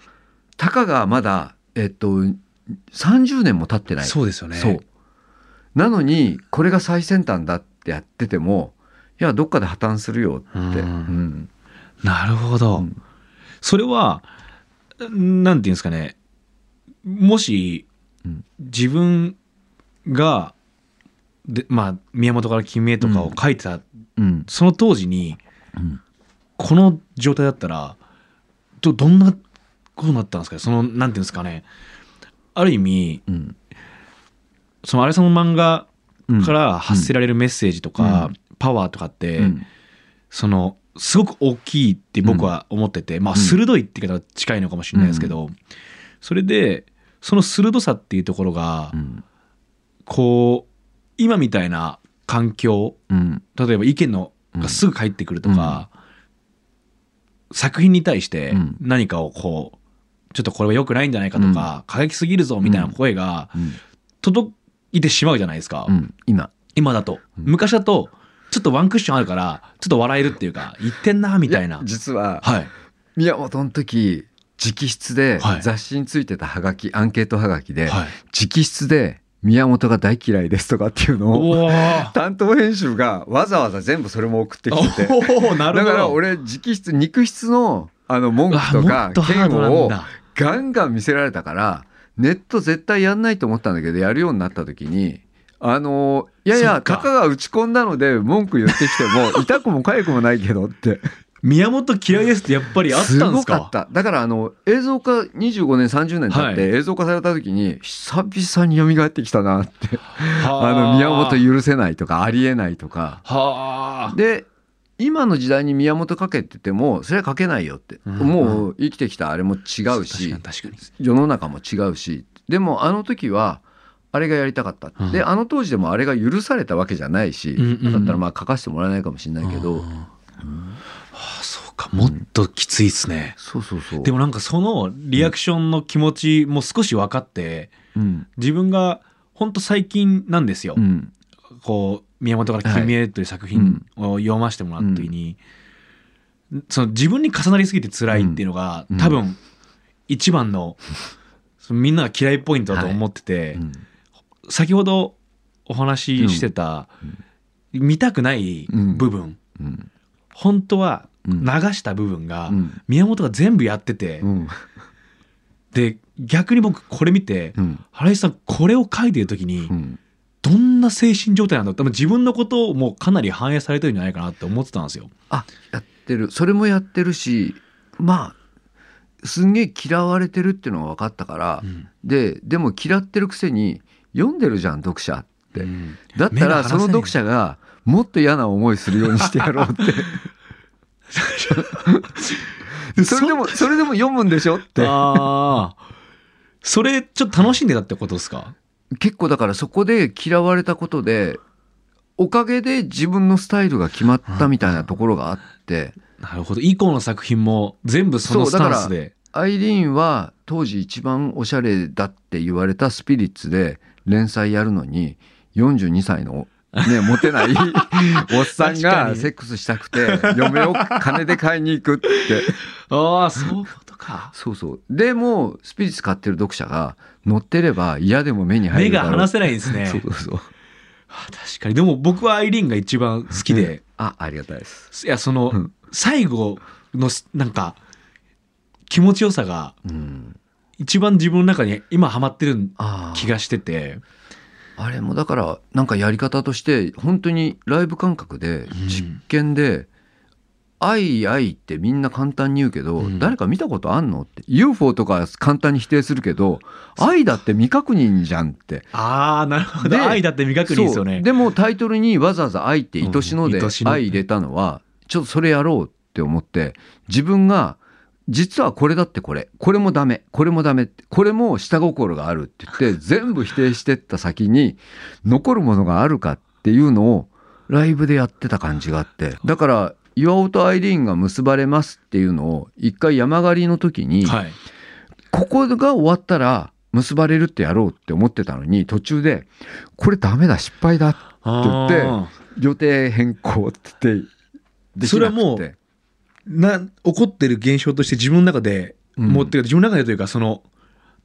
たかがまだえっと30年も経ってない。そうですよね。そう。なのにこれが最先端だってやっててもいやどっかで破綻するよって、うん。うん。なるほど、うん。それはなんていうんですかね。もしうん。自分がでまあ宮本から君へとかを書いてた、うん。その当時にうんこの状態だったらどどんなことになったんですかね？そのなんていうんですかね？ある意味うん。そのあれさんの漫画うん。から発せられるメッセージとか、うん。パワーとかって、うん。そのすごく大きいって僕は思ってて、まあうん鋭いって言い方が近いのかもしれないですけど、それでその鋭さっていうところが、うん。こう今みたいな環境うん。例えば意見のがすぐ返ってくるとか、作品に対してうん。何かをこうちょっとこれは良くないんじゃないかとか、過激すぎるぞみたいな声がうん。届いてしまうじゃないですか、うん。今。今だと。昔だとちょっとワンクッションあるからちょっと笑えるっていうか言ってんなみたいな。や実ははい。宮本の時直筆ではい。雑誌についてたハガキアンケートハガキではい。直筆で宮本が大嫌いですとかっていうのを担当編集がわざわざ全部それも送ってきてて。<laughs> だから俺直筆肉筆のあの文句とか嫌悪をガンガン見せられたからネット絶対やんないと思ったんだけどやるようになった時にあのいやいやたかが打ち込んだので文句言ってきても痛くも痒くもないけどって宮本嫌いですってやっぱりあったんですか？ごかった。だからあの映像化25年30年経っはい。て映像化された時に久々に蘇ってきたなって。はあ。の宮本許せないとかありえないとか。はあ。で今の時代に宮本書けっててもそれは書けないよって、うんもう生きてきたあれも違うし世の中も違うし。でもあの時はあれがやりたかった、うん。であの当時でもあれが許されたわけじゃないし、うんうんうん。だったらまあ書かせてもらえないかもしれないけど、ああそうかもっときついっすね、そうそうそう。でもなんかそのリアクションの気持ちも少し分かってうん。自分が本当最近なんですよ、うん。こう宮本から「君へ」という作品を読ませてもらった時に、その自分に重なりすぎて辛いっていうのが、うん。多分一番のそのみんなが嫌いポイントだと思ってて、うん。先ほどお話ししてた、見たくない部分、うん。本当はうん流した部分が、うん。宮本が全部やってて、うん。で逆に僕これ見て、うん。原井さんこれを書いてる時に、うん。どんな精神状態なんだろう多分自分のこともかなり反映されてるんじゃないかなって思ってたんですよ。あやってる。それもやってるしまあすんげえ嫌われてるっていうのが分かったから、うん。ででも嫌ってるくせに読んでるじゃん読者って、うん。だったらその読者がもっと嫌な思いするようにしてやろうって <laughs> <laughs> それでもそれでも読むんでしょって。ああそれちょっと楽しんでたってことですか？結構だからそこで嫌われたことでおかげで自分のスタイルが決まったみたいなところがあって。なるほど。以降の作品も全部そのスタンスで。アイリーンは当時一番おしゃれだって言われたスピリッツで連載やるのに42歳のね、モテない <laughs> おっさんがセックスしたくて嫁を金で買いに行くって。<laughs> ああそういうことか。そうそう。でもスピリッツ買ってる読者が乗ってれば嫌でも目に入目るだろう。が離せないんですね。<laughs> そうそうそう。あ確かに。でも僕はアイリーンが一番好きで、あありがたいです。いやその、うん。最後のなんか気持ちよさがうん。一番自分の中に今ハマってるあ気がしててあれもだからなんかやり方として本当にライブ感覚で実験で「愛愛」ってみんな簡単に言うけど、うん。誰か見たことあんのって UFO とか簡単に否定するけど「愛だって未確認じゃん」って。ああなるほど。で愛だって未確認ですよね。でもタイトルにわざわざ「愛」って愛しので愛入れたのはちょっとそれやろうって思って自分が実はこれだってこれ。これもダメ。これもダメ。ってこれも下心があるって言って <laughs> 全部否定してった先に残るものがあるかっていうのをライブでやってた感じがあって。だから岩尾とアイリーンが結ばれますっていうのを一回山狩りの時にはい。ここが終わったら結ばれるってやろうって思ってたのに途中でこれダメだ失敗だって言ってあ予定変更って言ってできなくて。それはもうーな起こってる現象として自分の中で、うん。もうっていうか自分の中でというかその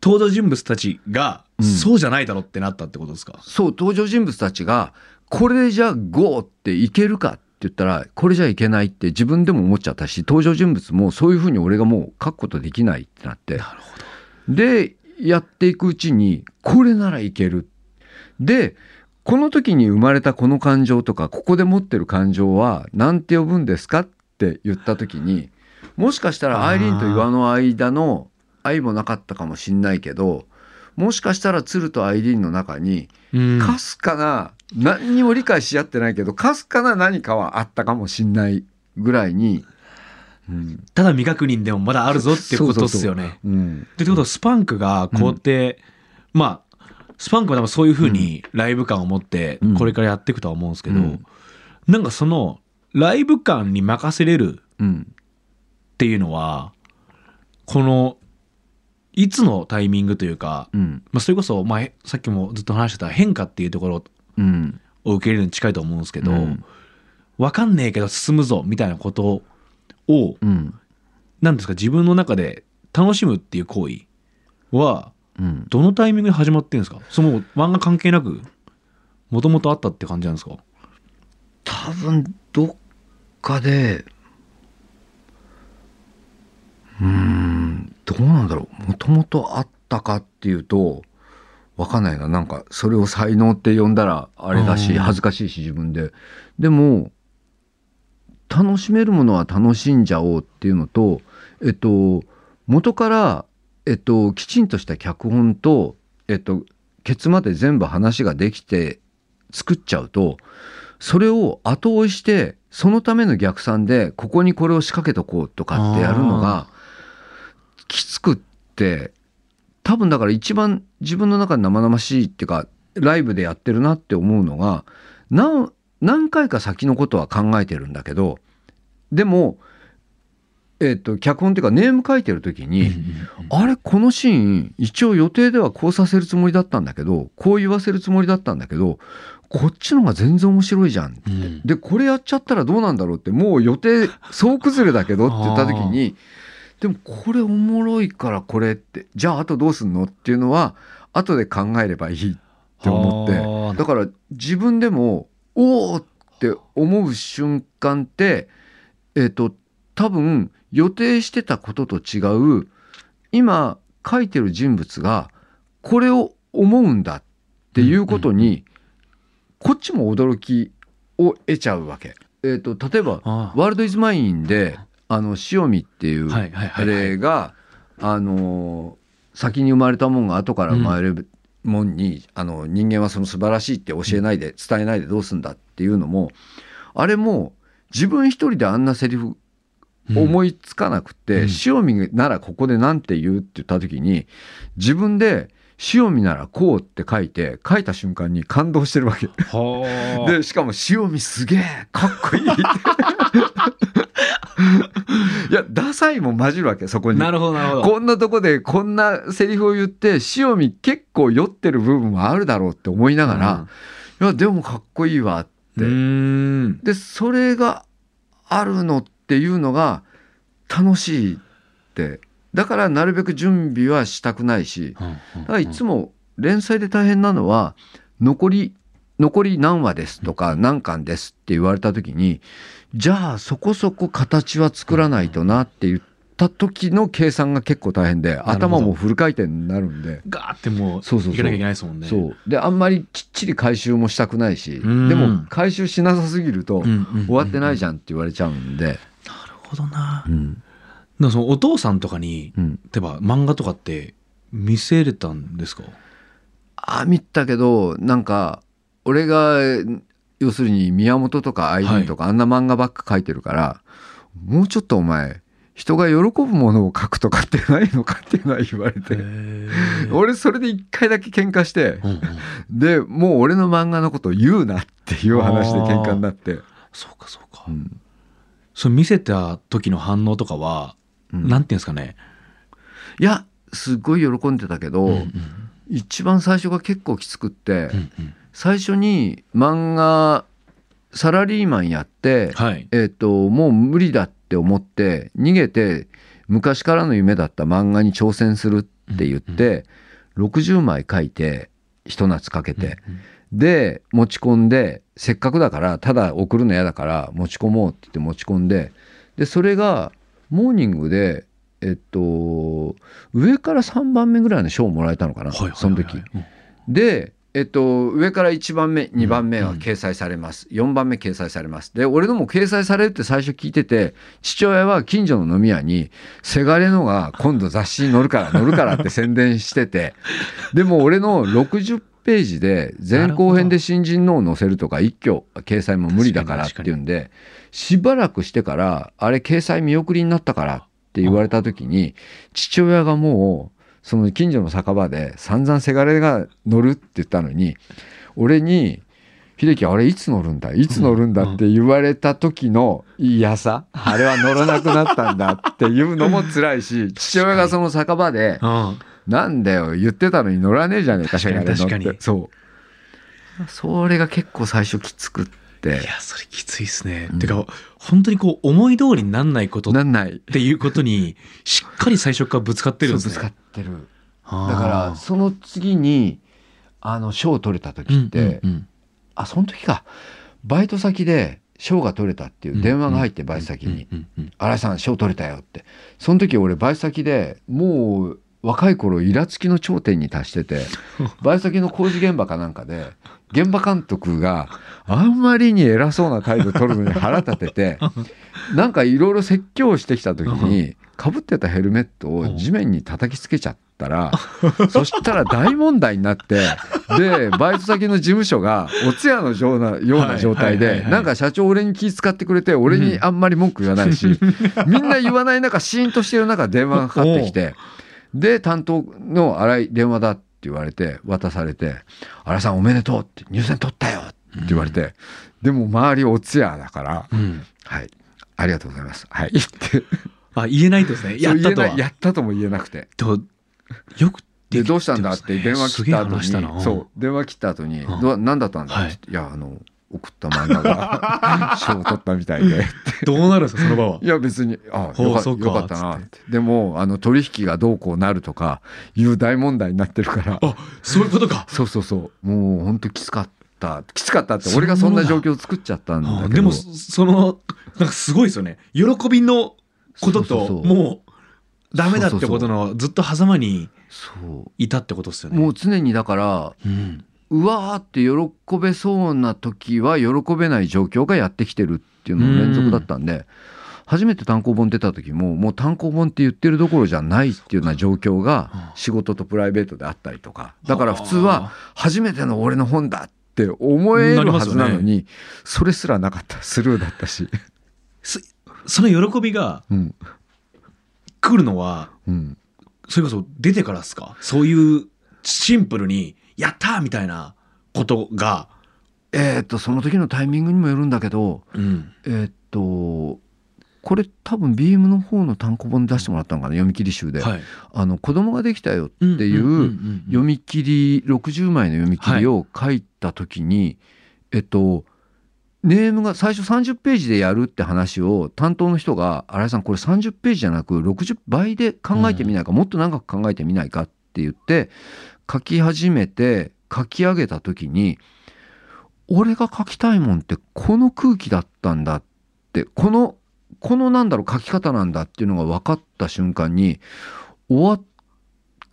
登場人物たちが、うん。そうじゃないだろうってなったってことですか？そう登場人物たちがこれじゃ GO っていけるかって言ったらこれじゃいけないって自分でも思っちゃったし登場人物もそういうふうに俺がもう書くことできないってなって。なるほど。でやっていくうちにこれならいける。でこの時に生まれたこの感情とかここで持ってる感情は何て呼ぶんですかって言った時にもしかしたらアイリーンと岩の間の愛もなかったかもしんないけどもしかしたら鶴とアイリーンの中にうん。かすかな何にも理解し合ってないけどかすかな何かはあったかもしんないぐらいに、うん、ただ未確認でもまだあるぞってことですよね。うん。でってことはスパンクがこうやって、まあスパンクは多分そういうふうにライブ感を持ってうん。これからやっていくとは思うんですけど、うん。なんかそのライブ感に任せれるうん。っていうのはこのいつのタイミングというか、うん。まあ、それこそ、まあ、へさっきもずっと話してた変化っていうところうん。を受け入れるに近いと思うんですけど、うん。わかんねえけど進むぞみたいなことをうん。なんですか自分の中で楽しむっていう行為はうん。どのタイミングで始まってるんですか？その漫画関係なくもともとあったって感じなんですか？多分どっかでうーんどうなんだろう。もともとあったかっていうとわかんないな。なんかそれを才能って呼んだらあれだしうん。恥ずかしいし自分で。でも楽しめるものは楽しんじゃおうっていうのとえっと元からえっときちんとした脚本とえっとケツまで全部話ができて作っちゃうとそれを後追いしてそのための逆算でここにこれを仕掛けとこうとかってやるのがきつくって多分だから一番自分の中で生々しいっていうかライブでやってるなって思うのが何何回か先のことは考えてるんだけどでも、えっと脚本っていうかネーム書いてる時に、あれこのシーン一応予定ではこうさせるつもりだったんだけどこう言わせるつもりだったんだけどこっちのが全然面白いじゃん。うん。でこれやっちゃったらどうなんだろうってもう予定総崩れだけどって言った時にでもこれおもろいからこれってじゃああとどうすんのっていうのは後で考えればいいって思って。だから自分でもおおって思う瞬間ってえっ、と多分予定してたことと違う今書いてる人物がこれを思うんだっていうことに、こっちも驚きを得ちゃうわけ。えっ、と例えばあワールドイズマインで、あの、塩見っていう、あれが、あのー、先に生まれたもんが後から生まれるもんに、あの、人間はその素晴らしいって教えないで、伝えないでどうすんだっていうのも、あれも、自分一人であんなセリフ思いつかなくて、うん。塩見ならここでなんて言うって言った時に、自分で、塩見ならこうって書いて、書いた瞬間に感動してるわけ。はあで、しかも塩見すげえかっこいい。<laughs> いや、ダサいも混じるわけ、そこに。なるほどなるほどこんなとこでこんなセリフを言って、塩見結構酔ってる部分はあるだろうって思いながら、いや、でもかっこいいわって。で、それがあるのっていうのが楽しいって。だからなるべく準備はしたくないし、だからいつも連載で大変なのは残り残り何話ですとか何巻ですって言われた時にじゃあそこそこ形は作らないとなって言った時の計算が結構大変で頭もフル回転になるんで。ガーってもうそうそうそう。行かなきゃいけないですもんね。そう。であんまりきっちり回収もしたくないしうん。でも回収しなさすぎると終わってないじゃんって言われちゃうんで、なるほどな。うんでもそのお父さんとかにうん、例えば漫画とかって見せれたんですか？あ見たけどなんか俺が要するに宮本とかアイリーンとか、あんな漫画ばっか書いてるからもうちょっとお前人が喜ぶものを書くとかってないのかっていうのは言われて俺それで一回だけ喧嘩してうんうん。でもう俺の漫画のことを言うなっていう話で喧嘩になって、そうかそうか。うん。それ見せた時の反応とかはうん。なんていうんですかね。いやすっごい喜んでたけど、うんうん。一番最初が結構きつくって、うんうん。最初に漫画サラリーマンやって、はい。えっ、ともう無理だって思って逃げて昔からの夢だった漫画に挑戦するって言って、60枚書いてひと夏かけて、で持ち込んでせっかくだからただ送るの嫌だから持ち込もうって言って持ち込んででそれがモーニングでえっと上から3番目ぐらいの賞をもらえたのかな、はいはいはいはい。その時。で、えっと、上から1番目2番目は掲載されます、4番目掲載されます。で俺のも掲載されるって最初聞いてて父親は近所の飲み屋に「せがれのが今度雑誌に載るから載るから」って宣伝してて <laughs> でも俺の60ページで前後編で新人のを載せるとか一挙掲載も無理だからっていうんでしばらくしてからあれ掲載見送りになったからって言われた時に父親がもうその近所の酒場で散々せがれが乗るって言ったのに俺に「秀樹あれいつ乗るんだ？いつ乗るんだ」って言われた時の嫌さあれは乗らなくなったんだっていうのも辛いし父親がその酒場でうん「なんだよ言ってたのに乗らねえじゃねえか確かに。確かに。てそう。それが結構最初きつくっていやそれきついっすね、うん。てか本当にこう思い通りになんないことっなんない。ていうことにしっかり最初からぶつかってるんですね。ぶつかってる。だからその次にあの賞を取れた時って、うんうんあその時か。バイト先で賞が取れたっていう電話が入ってバイト先に。うんうんうん「新井さん賞取れたよ」って。その時俺バイト先でもう若い頃イラつきの頂点に達してて <laughs> バイト先の工事現場かなんかで現場監督があんまりに偉そうな態度取るのに腹立てて <laughs> なんかいろいろ説教してきた時にかぶってたヘルメットを地面に叩きつけちゃったら、そしたら大問題になってでバイト先の事務所がお通夜のようなような状態でなんか社長俺に気遣ってくれて俺にあんまり文句言わないし、<laughs> みんな言わない中シーンとしてる中電話がかかってきてで担当の新井電話だって言われて渡されて「新井さんおめでとう」って「入選取ったよ」って言われて、でも周りお通夜だからうん「はい。ありがとうございます」はい。って。あ言えないですね。やったとやったとも言えなくて。とよくでどうしたんだって電話切った後にそう電話切った後に何だったんだって言っていやあの送った漫画が <laughs> 賞を取ったみたいで。どうなるんですかその場は？いや別にあよかほうそうかよかったな。って。でもあの取引がどうこうなるとかいう大問題になってるから。あそういうことか。そうそうそう。もう本当きつかった。きつかったって俺がそんな状況を作っちゃったんだけど。あでもそそのなんかすごいですよね。喜びのことともうダメだってことのずっと狭間にそいたってことですよね。うもう常にだからうんうわーって喜べそうな時は喜べない状況がやってきてるっていうのの連続だったんで初めて単行本出た時ももう単行本って言ってるどころじゃないっていうような状況が仕事とプライベートであったりとか。だから普通は初めての俺の本だって思えるはずなのにそれすらなかったスルーだったし。そその喜びがうん。来るのはうん。それこそ出てからですか？そういうシンプルに「やった!」みたいなことが、えーっとその時のタイミングにもよるんだけどうん、えーっとこれ多分ビームの方の単行本で出してもらったのかな読み切り集で、はい、あの子供ができたよっていうんんん読み切り60枚の読み切りを書いた時に、えっとネームが最初30ページでやるって話を担当の人が「新井さんこれ30ページじゃなく60倍で考えてみないか、もっと長く考えてみないか」って言って書き始めて書き上げた時に俺が書きたいもんってこの空気だったんだってこのこのなんだろう書き方なんだっていうのが分かった瞬間に終わ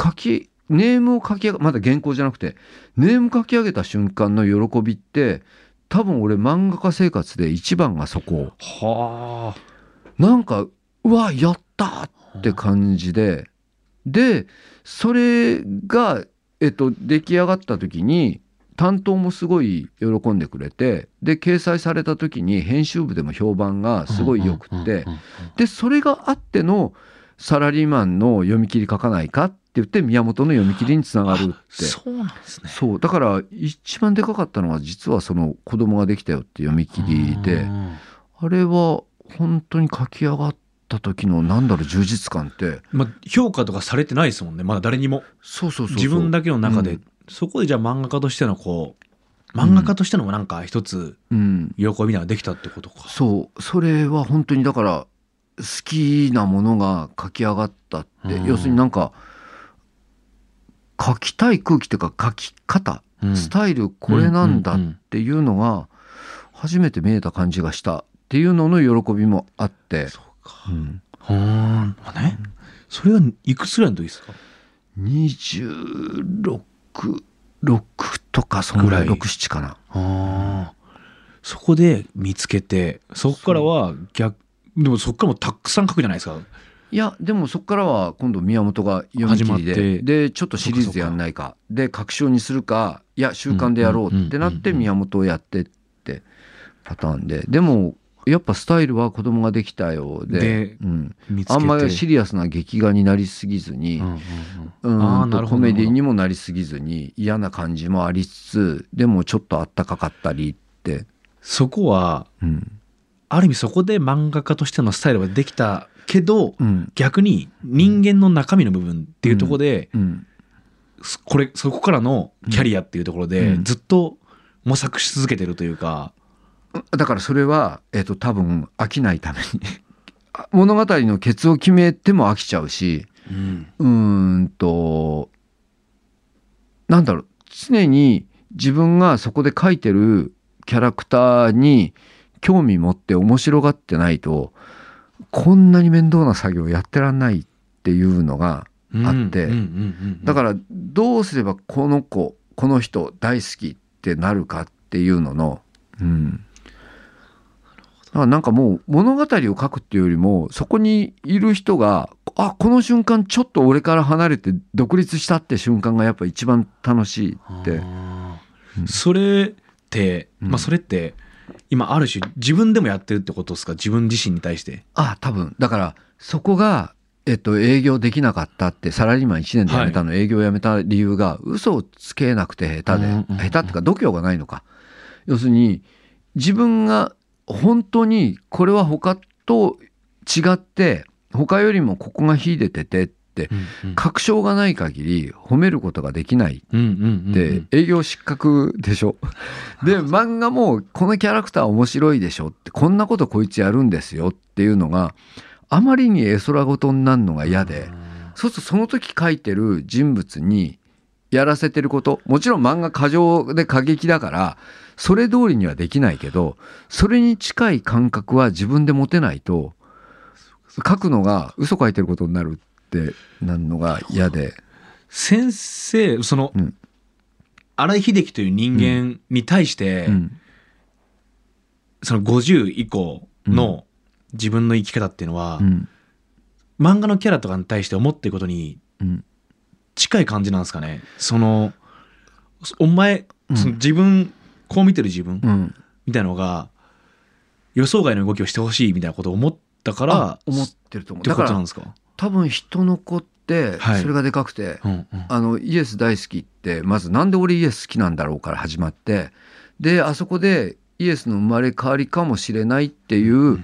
書きネームを書き上げまだ原稿じゃなくてネーム書き上げた瞬間の喜びって多分俺漫画家生活で一番がそこ。はなんかうわやったって感じで。でそれが、えっと、出来上がった時に担当もすごい喜んでくれてで掲載された時に編集部でも評判がすごいよくってでそれがあってのサラリーマンの読み切り書かないかって言って宮本の読み切りにつながるって。そうなんですね。そうだから一番でかかったのは実はその子供ができたよって読み切りでうん。あれは本当に書き上がった時のなんだろう充実感って。まあ、評価とかされてないですもんね。まだ誰にも。そうそうそう自分だけの中で、うん。そこでじゃあ漫画家としてのこう漫画家としてのなんか一つうん。喜びができたってことか、そう。それは本当にだから好きなものが書き上がったって、うん。要するになんか書きたい空気っていうか書き方、うん。スタイルこれなんだっうんうんうんていうのが初めて見えた感じがしたっていうのの喜びもあって、そうかうん。ほーん。まあね？それはいくつぐらいの時ですか？26 6とかそのぐらい。ぐらい67かな。ああそこで見つけてそこからは逆でもそこからもたくさん書くじゃないですか。いやでもそこからは今度宮本が読み切り始まっでて。でちょっとシリーズでやんないか。で確証にするかいや週刊でやろうってなってうんうんうんうん。宮本をやってってパターンで。でもやっぱスタイルは子供ができたようででうん、あんまりシリアスな劇画になりすぎずに、コメディにもなりすぎずに嫌な感じもありつつでもちょっとあったかかったりって、そこはうん。ある意味そこで漫画家としてのスタイルができたけどうん。逆に人間の中身の部分っていうところで、うん、そこれそこからのキャリアっていうところで、うん。ずっと模索し続けてるというか、だからそれは、えっと多分飽きないために <laughs> 物語のケツを決めても飽きちゃうしうん。うーんとなんだろう常に自分がそこで書いてるキャラクターに興味持って面白がってないとこんなに面倒な作業やってらんないっていうのがあってだからどうすればこの子この人大好きってなるかっていうのの、うん、からなんかもう物語を書くっていうよりもそこにいる人があこの瞬間ちょっと俺から離れて独立したって瞬間がやっぱ一番楽しいって。あうんー。それって、うん。まあそれって今ある種自分でもやってるってことですか？自分自身に対して。あ多分。だからそこが、えっと、営業できなかったってサラリーマン1年で辞めたの、営業を辞めた理由が嘘をつけなくて下手で、下手っていうか度胸がないのか。要するに自分が本当にこれは他と違って他よりもここが秀でててって確証がない限り褒めることができない。うんうんうんうん。で営業失格でしょ。<laughs> で漫画もこのキャラクター面白いでしょってこんなことこいつやるんですよっていうのがあまりに絵空事になるのが嫌で。そうするとその時描いてる人物にやらせてること。もちろん漫画過剰で過激だからそれ通りにはできないけどそれに近い感覚は自分で持てないと書くのが嘘書いてることになるってなるのが嫌で。先生その、うん。荒井秀樹という人間に対して、うん。その50以降の自分の生き方っていうのは、うん。漫画のキャラとかに対して思ってることにうん近い感じなんですかね。そのお前、うん。その自分こう見てる自分、うん。みたいなのが予想外の動きをしてほしいみたいなことを思ったからあ思ってると思ってうだからことなんですか？多分人の子ってはい。それがでかくて、うんうん。あのイエス大好きってまずなんで俺イエス好きなんだろうから始まってであそこでイエスの生まれ変わりかもしれないっていう、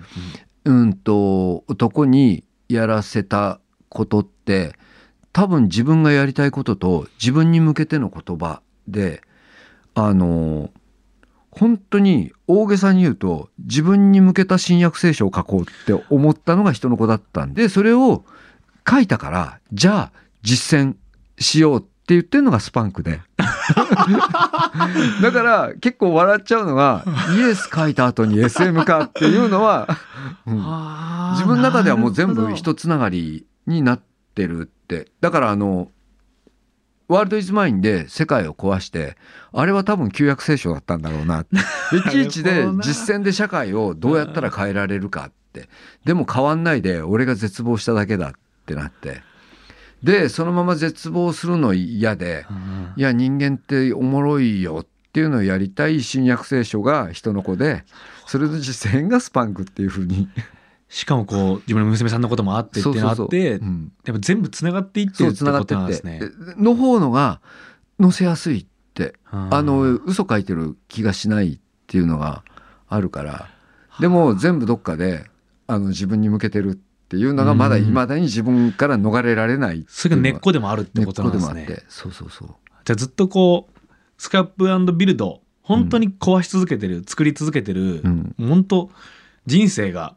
うん、と男にやらせたことって多分自分がやりたいことと自分に向けての言葉であの本当に大げさに言うと自分に向けた新約聖書を書こうって思ったのが人の子だったんでそれを書いたからじゃあ実践しようって言ってるのがスパンクで。<laughs> だから結構笑っちゃうのがイエス書いた後に SM かっていうのは、うん。自分の中ではもう全部一つながりになってるって。だからあのワールドイズマインで世界を壊してあれは多分旧約聖書だったんだろうなって。<laughs> いちいちで実践で社会をどうやったら変えられるかって。でも変わんないで俺が絶望しただけだってなって。でそのまま絶望するの嫌でうん。いや人間っておもろいよっていうのをやりたい新約聖書が人の子でそれの実践がスパンクっていうふうにしかもこう自分の娘さんのこともあってっていうのあってうん。やっぱ全部つながっていってるってことつながってっなんですねて。の方のが載せやすいってああの嘘書いてる気がしないっていうのがあるから。でも全部どっかであの自分に向けてるっていうのがまだうん。いまだに自分から逃れられないそれが。根っこでもあるってことなんですね。そうそうそう。じゃあずっとこうスクラップビルド本当に壊し続けてる、作り続けてる、うん。本当人生が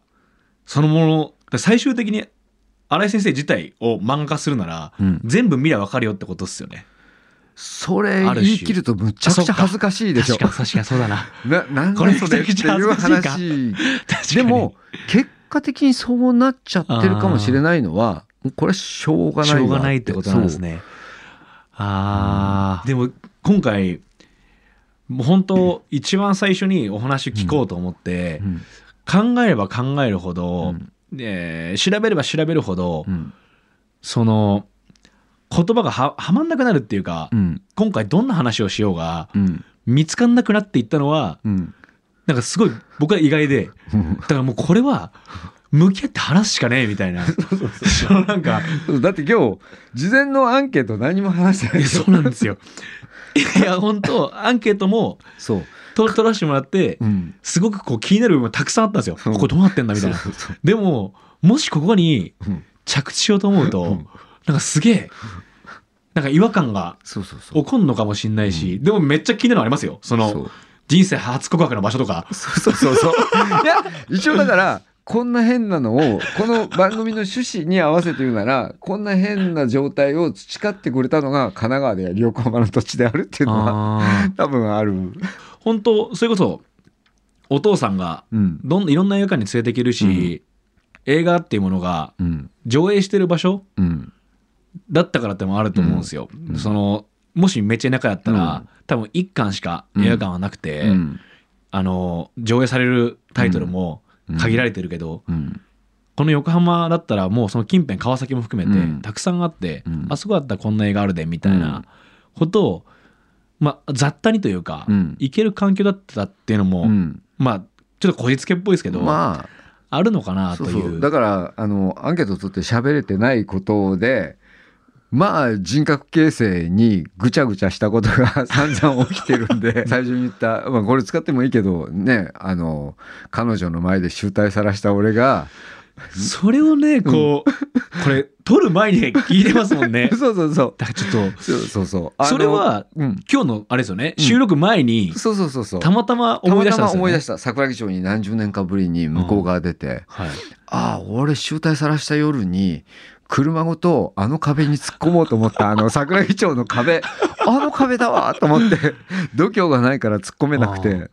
そのもので最終的に新井先生自体を漫画化するなら、うん。全部見りゃ分かるよってことですよね。それ言い切るとむちゃくちゃ恥ずかしいでしょ。確かに確かにそうだな。ななんこれだそれっていう話確かにでも結果的にそうなっちゃってるかもしれないのはこれはしょうがないわしょうがないってことなんですね。ああ、でも今回もう本当一番最初にお話聞こうと思って、そううん考えれば考えるほど、うん。えー調べれば調べるほど、うん。その言葉がははまんなくなるっていうか、うん。今回どんな話をしようがうん。見つかんなくなっていったのはうん。なんかすごい僕は意外でだからもうこれは向き合って話すしかねえみたいな。<laughs> そのなんかだって今日事前のアンケート何も話してない。そうなんですよ。いや本当アンケートもそう、と取らせてもらってうん、すごくこう気になる部分がたくさんあったんですよ。うん。ここどうなってんだみたいな。でももしここにうん。着地しようと思うと、うん。なんかすげえなんか違和感が起こんのかもしんないし、でもめっちゃ気になるのありますよ。その人生初告白の場所とか。そうそうそうそう。いや一応だからこんな変なのをこの番組の趣旨に合わせて言うならこんな変な状態を培ってくれたのが神奈川で横浜の土地であるっていうのは多分ある、本当それこそお父さんがうん。どんいろんな映画館に連れていけるし、映画っていうものがうん。上映してる場所うん。だったからってのもあると思うんですよ。うん。そのもしめっちゃ田舎やったら、うん。多分1巻しか映画館はなくて、うん。あの上映されるタイトルも限られてるけど、うん。この横浜だったらもうその近辺川崎も含めてうん。たくさんあって、うん。あそこだったらこんな映画あるでみたいなことを、まあ雑多にというか、うん。行ける環境だったっていうのも、うん。まあちょっとこじつけっぽいですけど、まあ。あるのかなそという。だからあのアンケート取って喋れてないことでまあ人格形成にぐちゃぐちゃしたことが <laughs> 散々起きてるんで <laughs> 最初に言った、まあ、これ使ってもいいけどねあの彼女の前で醜態さらした俺が <laughs> それをねこう、これ撮る前に聞いてますもんね。<laughs> そうそうそう。だからちょっとそうそうそう。それはうん。今日のあれですよね。うん。収録前にそうそうそうそう。たまたま思い出したたまたま思い出した。桜木町に何十年かぶりに向こう側出て、はい、ああ俺醜態さらした夜に車ごとあの壁に突っ込もうと思ったあの桜木町の壁。<laughs> あの壁だわと思って度胸がないから突っ込めなくて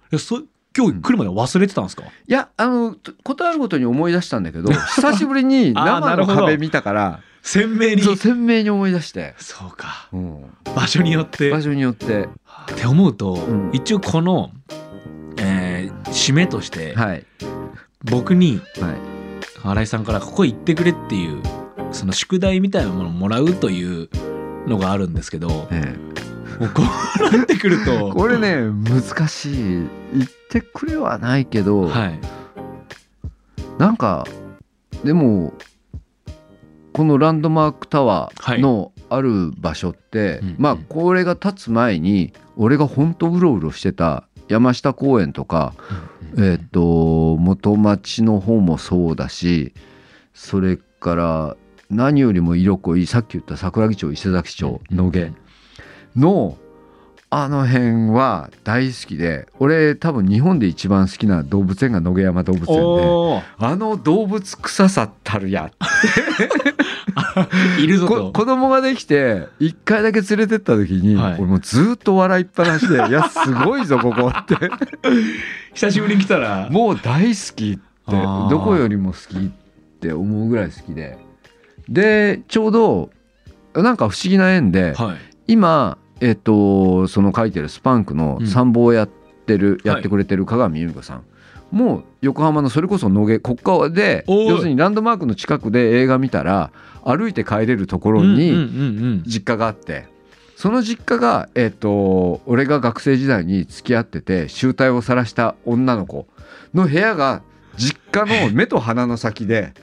今日来るまで忘れてたんですか、いやあのことあるごとに思い出したんだけど <laughs> 久しぶりに生の壁見たから鮮明に。そう鮮明に思い出して、そうか。うん、場所によって。場所によって。って思うと、ん。一応この、えー締めとしてはい。僕にはい。新井さんからここ行ってくれっていうその宿題みたいなものをもらうというのがあるんですけどえもうこうなってくるえと。これね難しい。言ってくれはないけど、はい。なんかでもこのランドマークタワーのある場所って、うんまあこれが建つ前に俺がほんとうろうろしてた山下公園とか、えっ、と元町の方もそうだしそれから何よりも色濃いさっき言った桜木町伊勢崎町野毛のあの辺は大好きで俺多分日本で一番好きな動物園が野毛山動物園であの動物臭さったるや。<laughs> いるぞこと子供ができて一回だけ連れてった時に、はい。俺もうずっと笑いっぱなしで「<laughs> いやすごいぞここ」って。久しぶりに来たら。もう大好きってどこよりも好きって思うぐらい好きで。でちょうどなんか不思議な縁ではい今えっ、とその書いてるスパンクの参謀をやってる、うんやってくれてる鏡由美子さん、もう横浜のそれこそ野毛国家で要するにランドマークの近くで映画見たら歩いて帰れるところうんうんにうん。実家があって。その実家が、えっと俺が学生時代に付き合ってて醜態を晒した女の子の部屋が実家の目と鼻の先で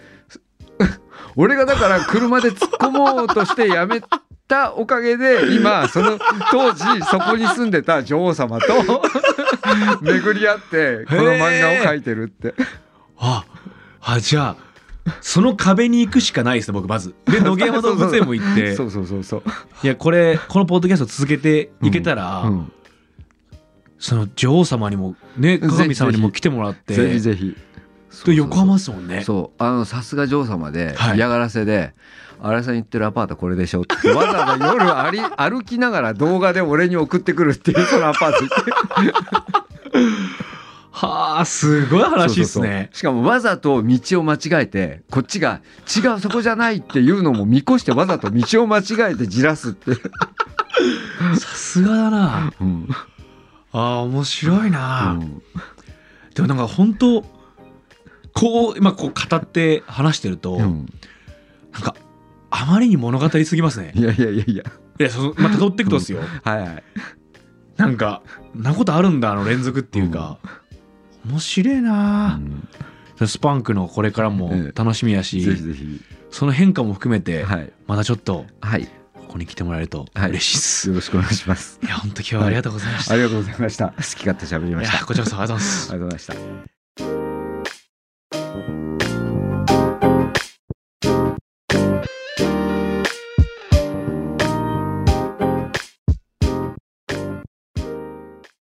俺がだから車で突っ込もうとしてやめたおかげで今その当時そこに住んでた女王様と <laughs> 巡り合ってこの漫画を描いてるって。ああじゃあその壁に行くしかないですね僕まず。で野毛山動物園も行って。<laughs> そうそうそうそう。いやこれこのポッドキャスト続けていけたら、うん。その女王様にもね鏡様にも来てもらって。ぜひぜひ。で横浜ですもんね。そう。あのさすが女王様で、はい。嫌がらせで「新井さん言ってるアパートこれでしょ」って。わざわざ夜あり <laughs> 歩きながら動画で俺に送ってくるっていうそのアパート行って。<laughs> はあすごい話ですそうそうそう。ねしかもわざと道を間違えてこっちが「違うそこじゃない」っていうのも見越してわざと道を間違えてじらすって、さすがだな。うん。あー面白いな、うん。でもなんか本当こう今こう語って話してると、うん。なんかあまりに物語すぎますね。いやいやいやいや。いやそのまた取っていくとですよ、はいはい。なんかんなことあるんだあの連続っていうか、面白いな、スパンクのこれからもええ。楽しみやし、ぜひぜひ。その変化も含めて、はい。またちょっとはい。ここに来てもらえるとはい。嬉しいです、よろしくお願いします。い、や本当今日はありがとうございました、ありがとうございました。好き勝手喋りました。いやこちらこそありがとうございます。ありがとうございました Thank you.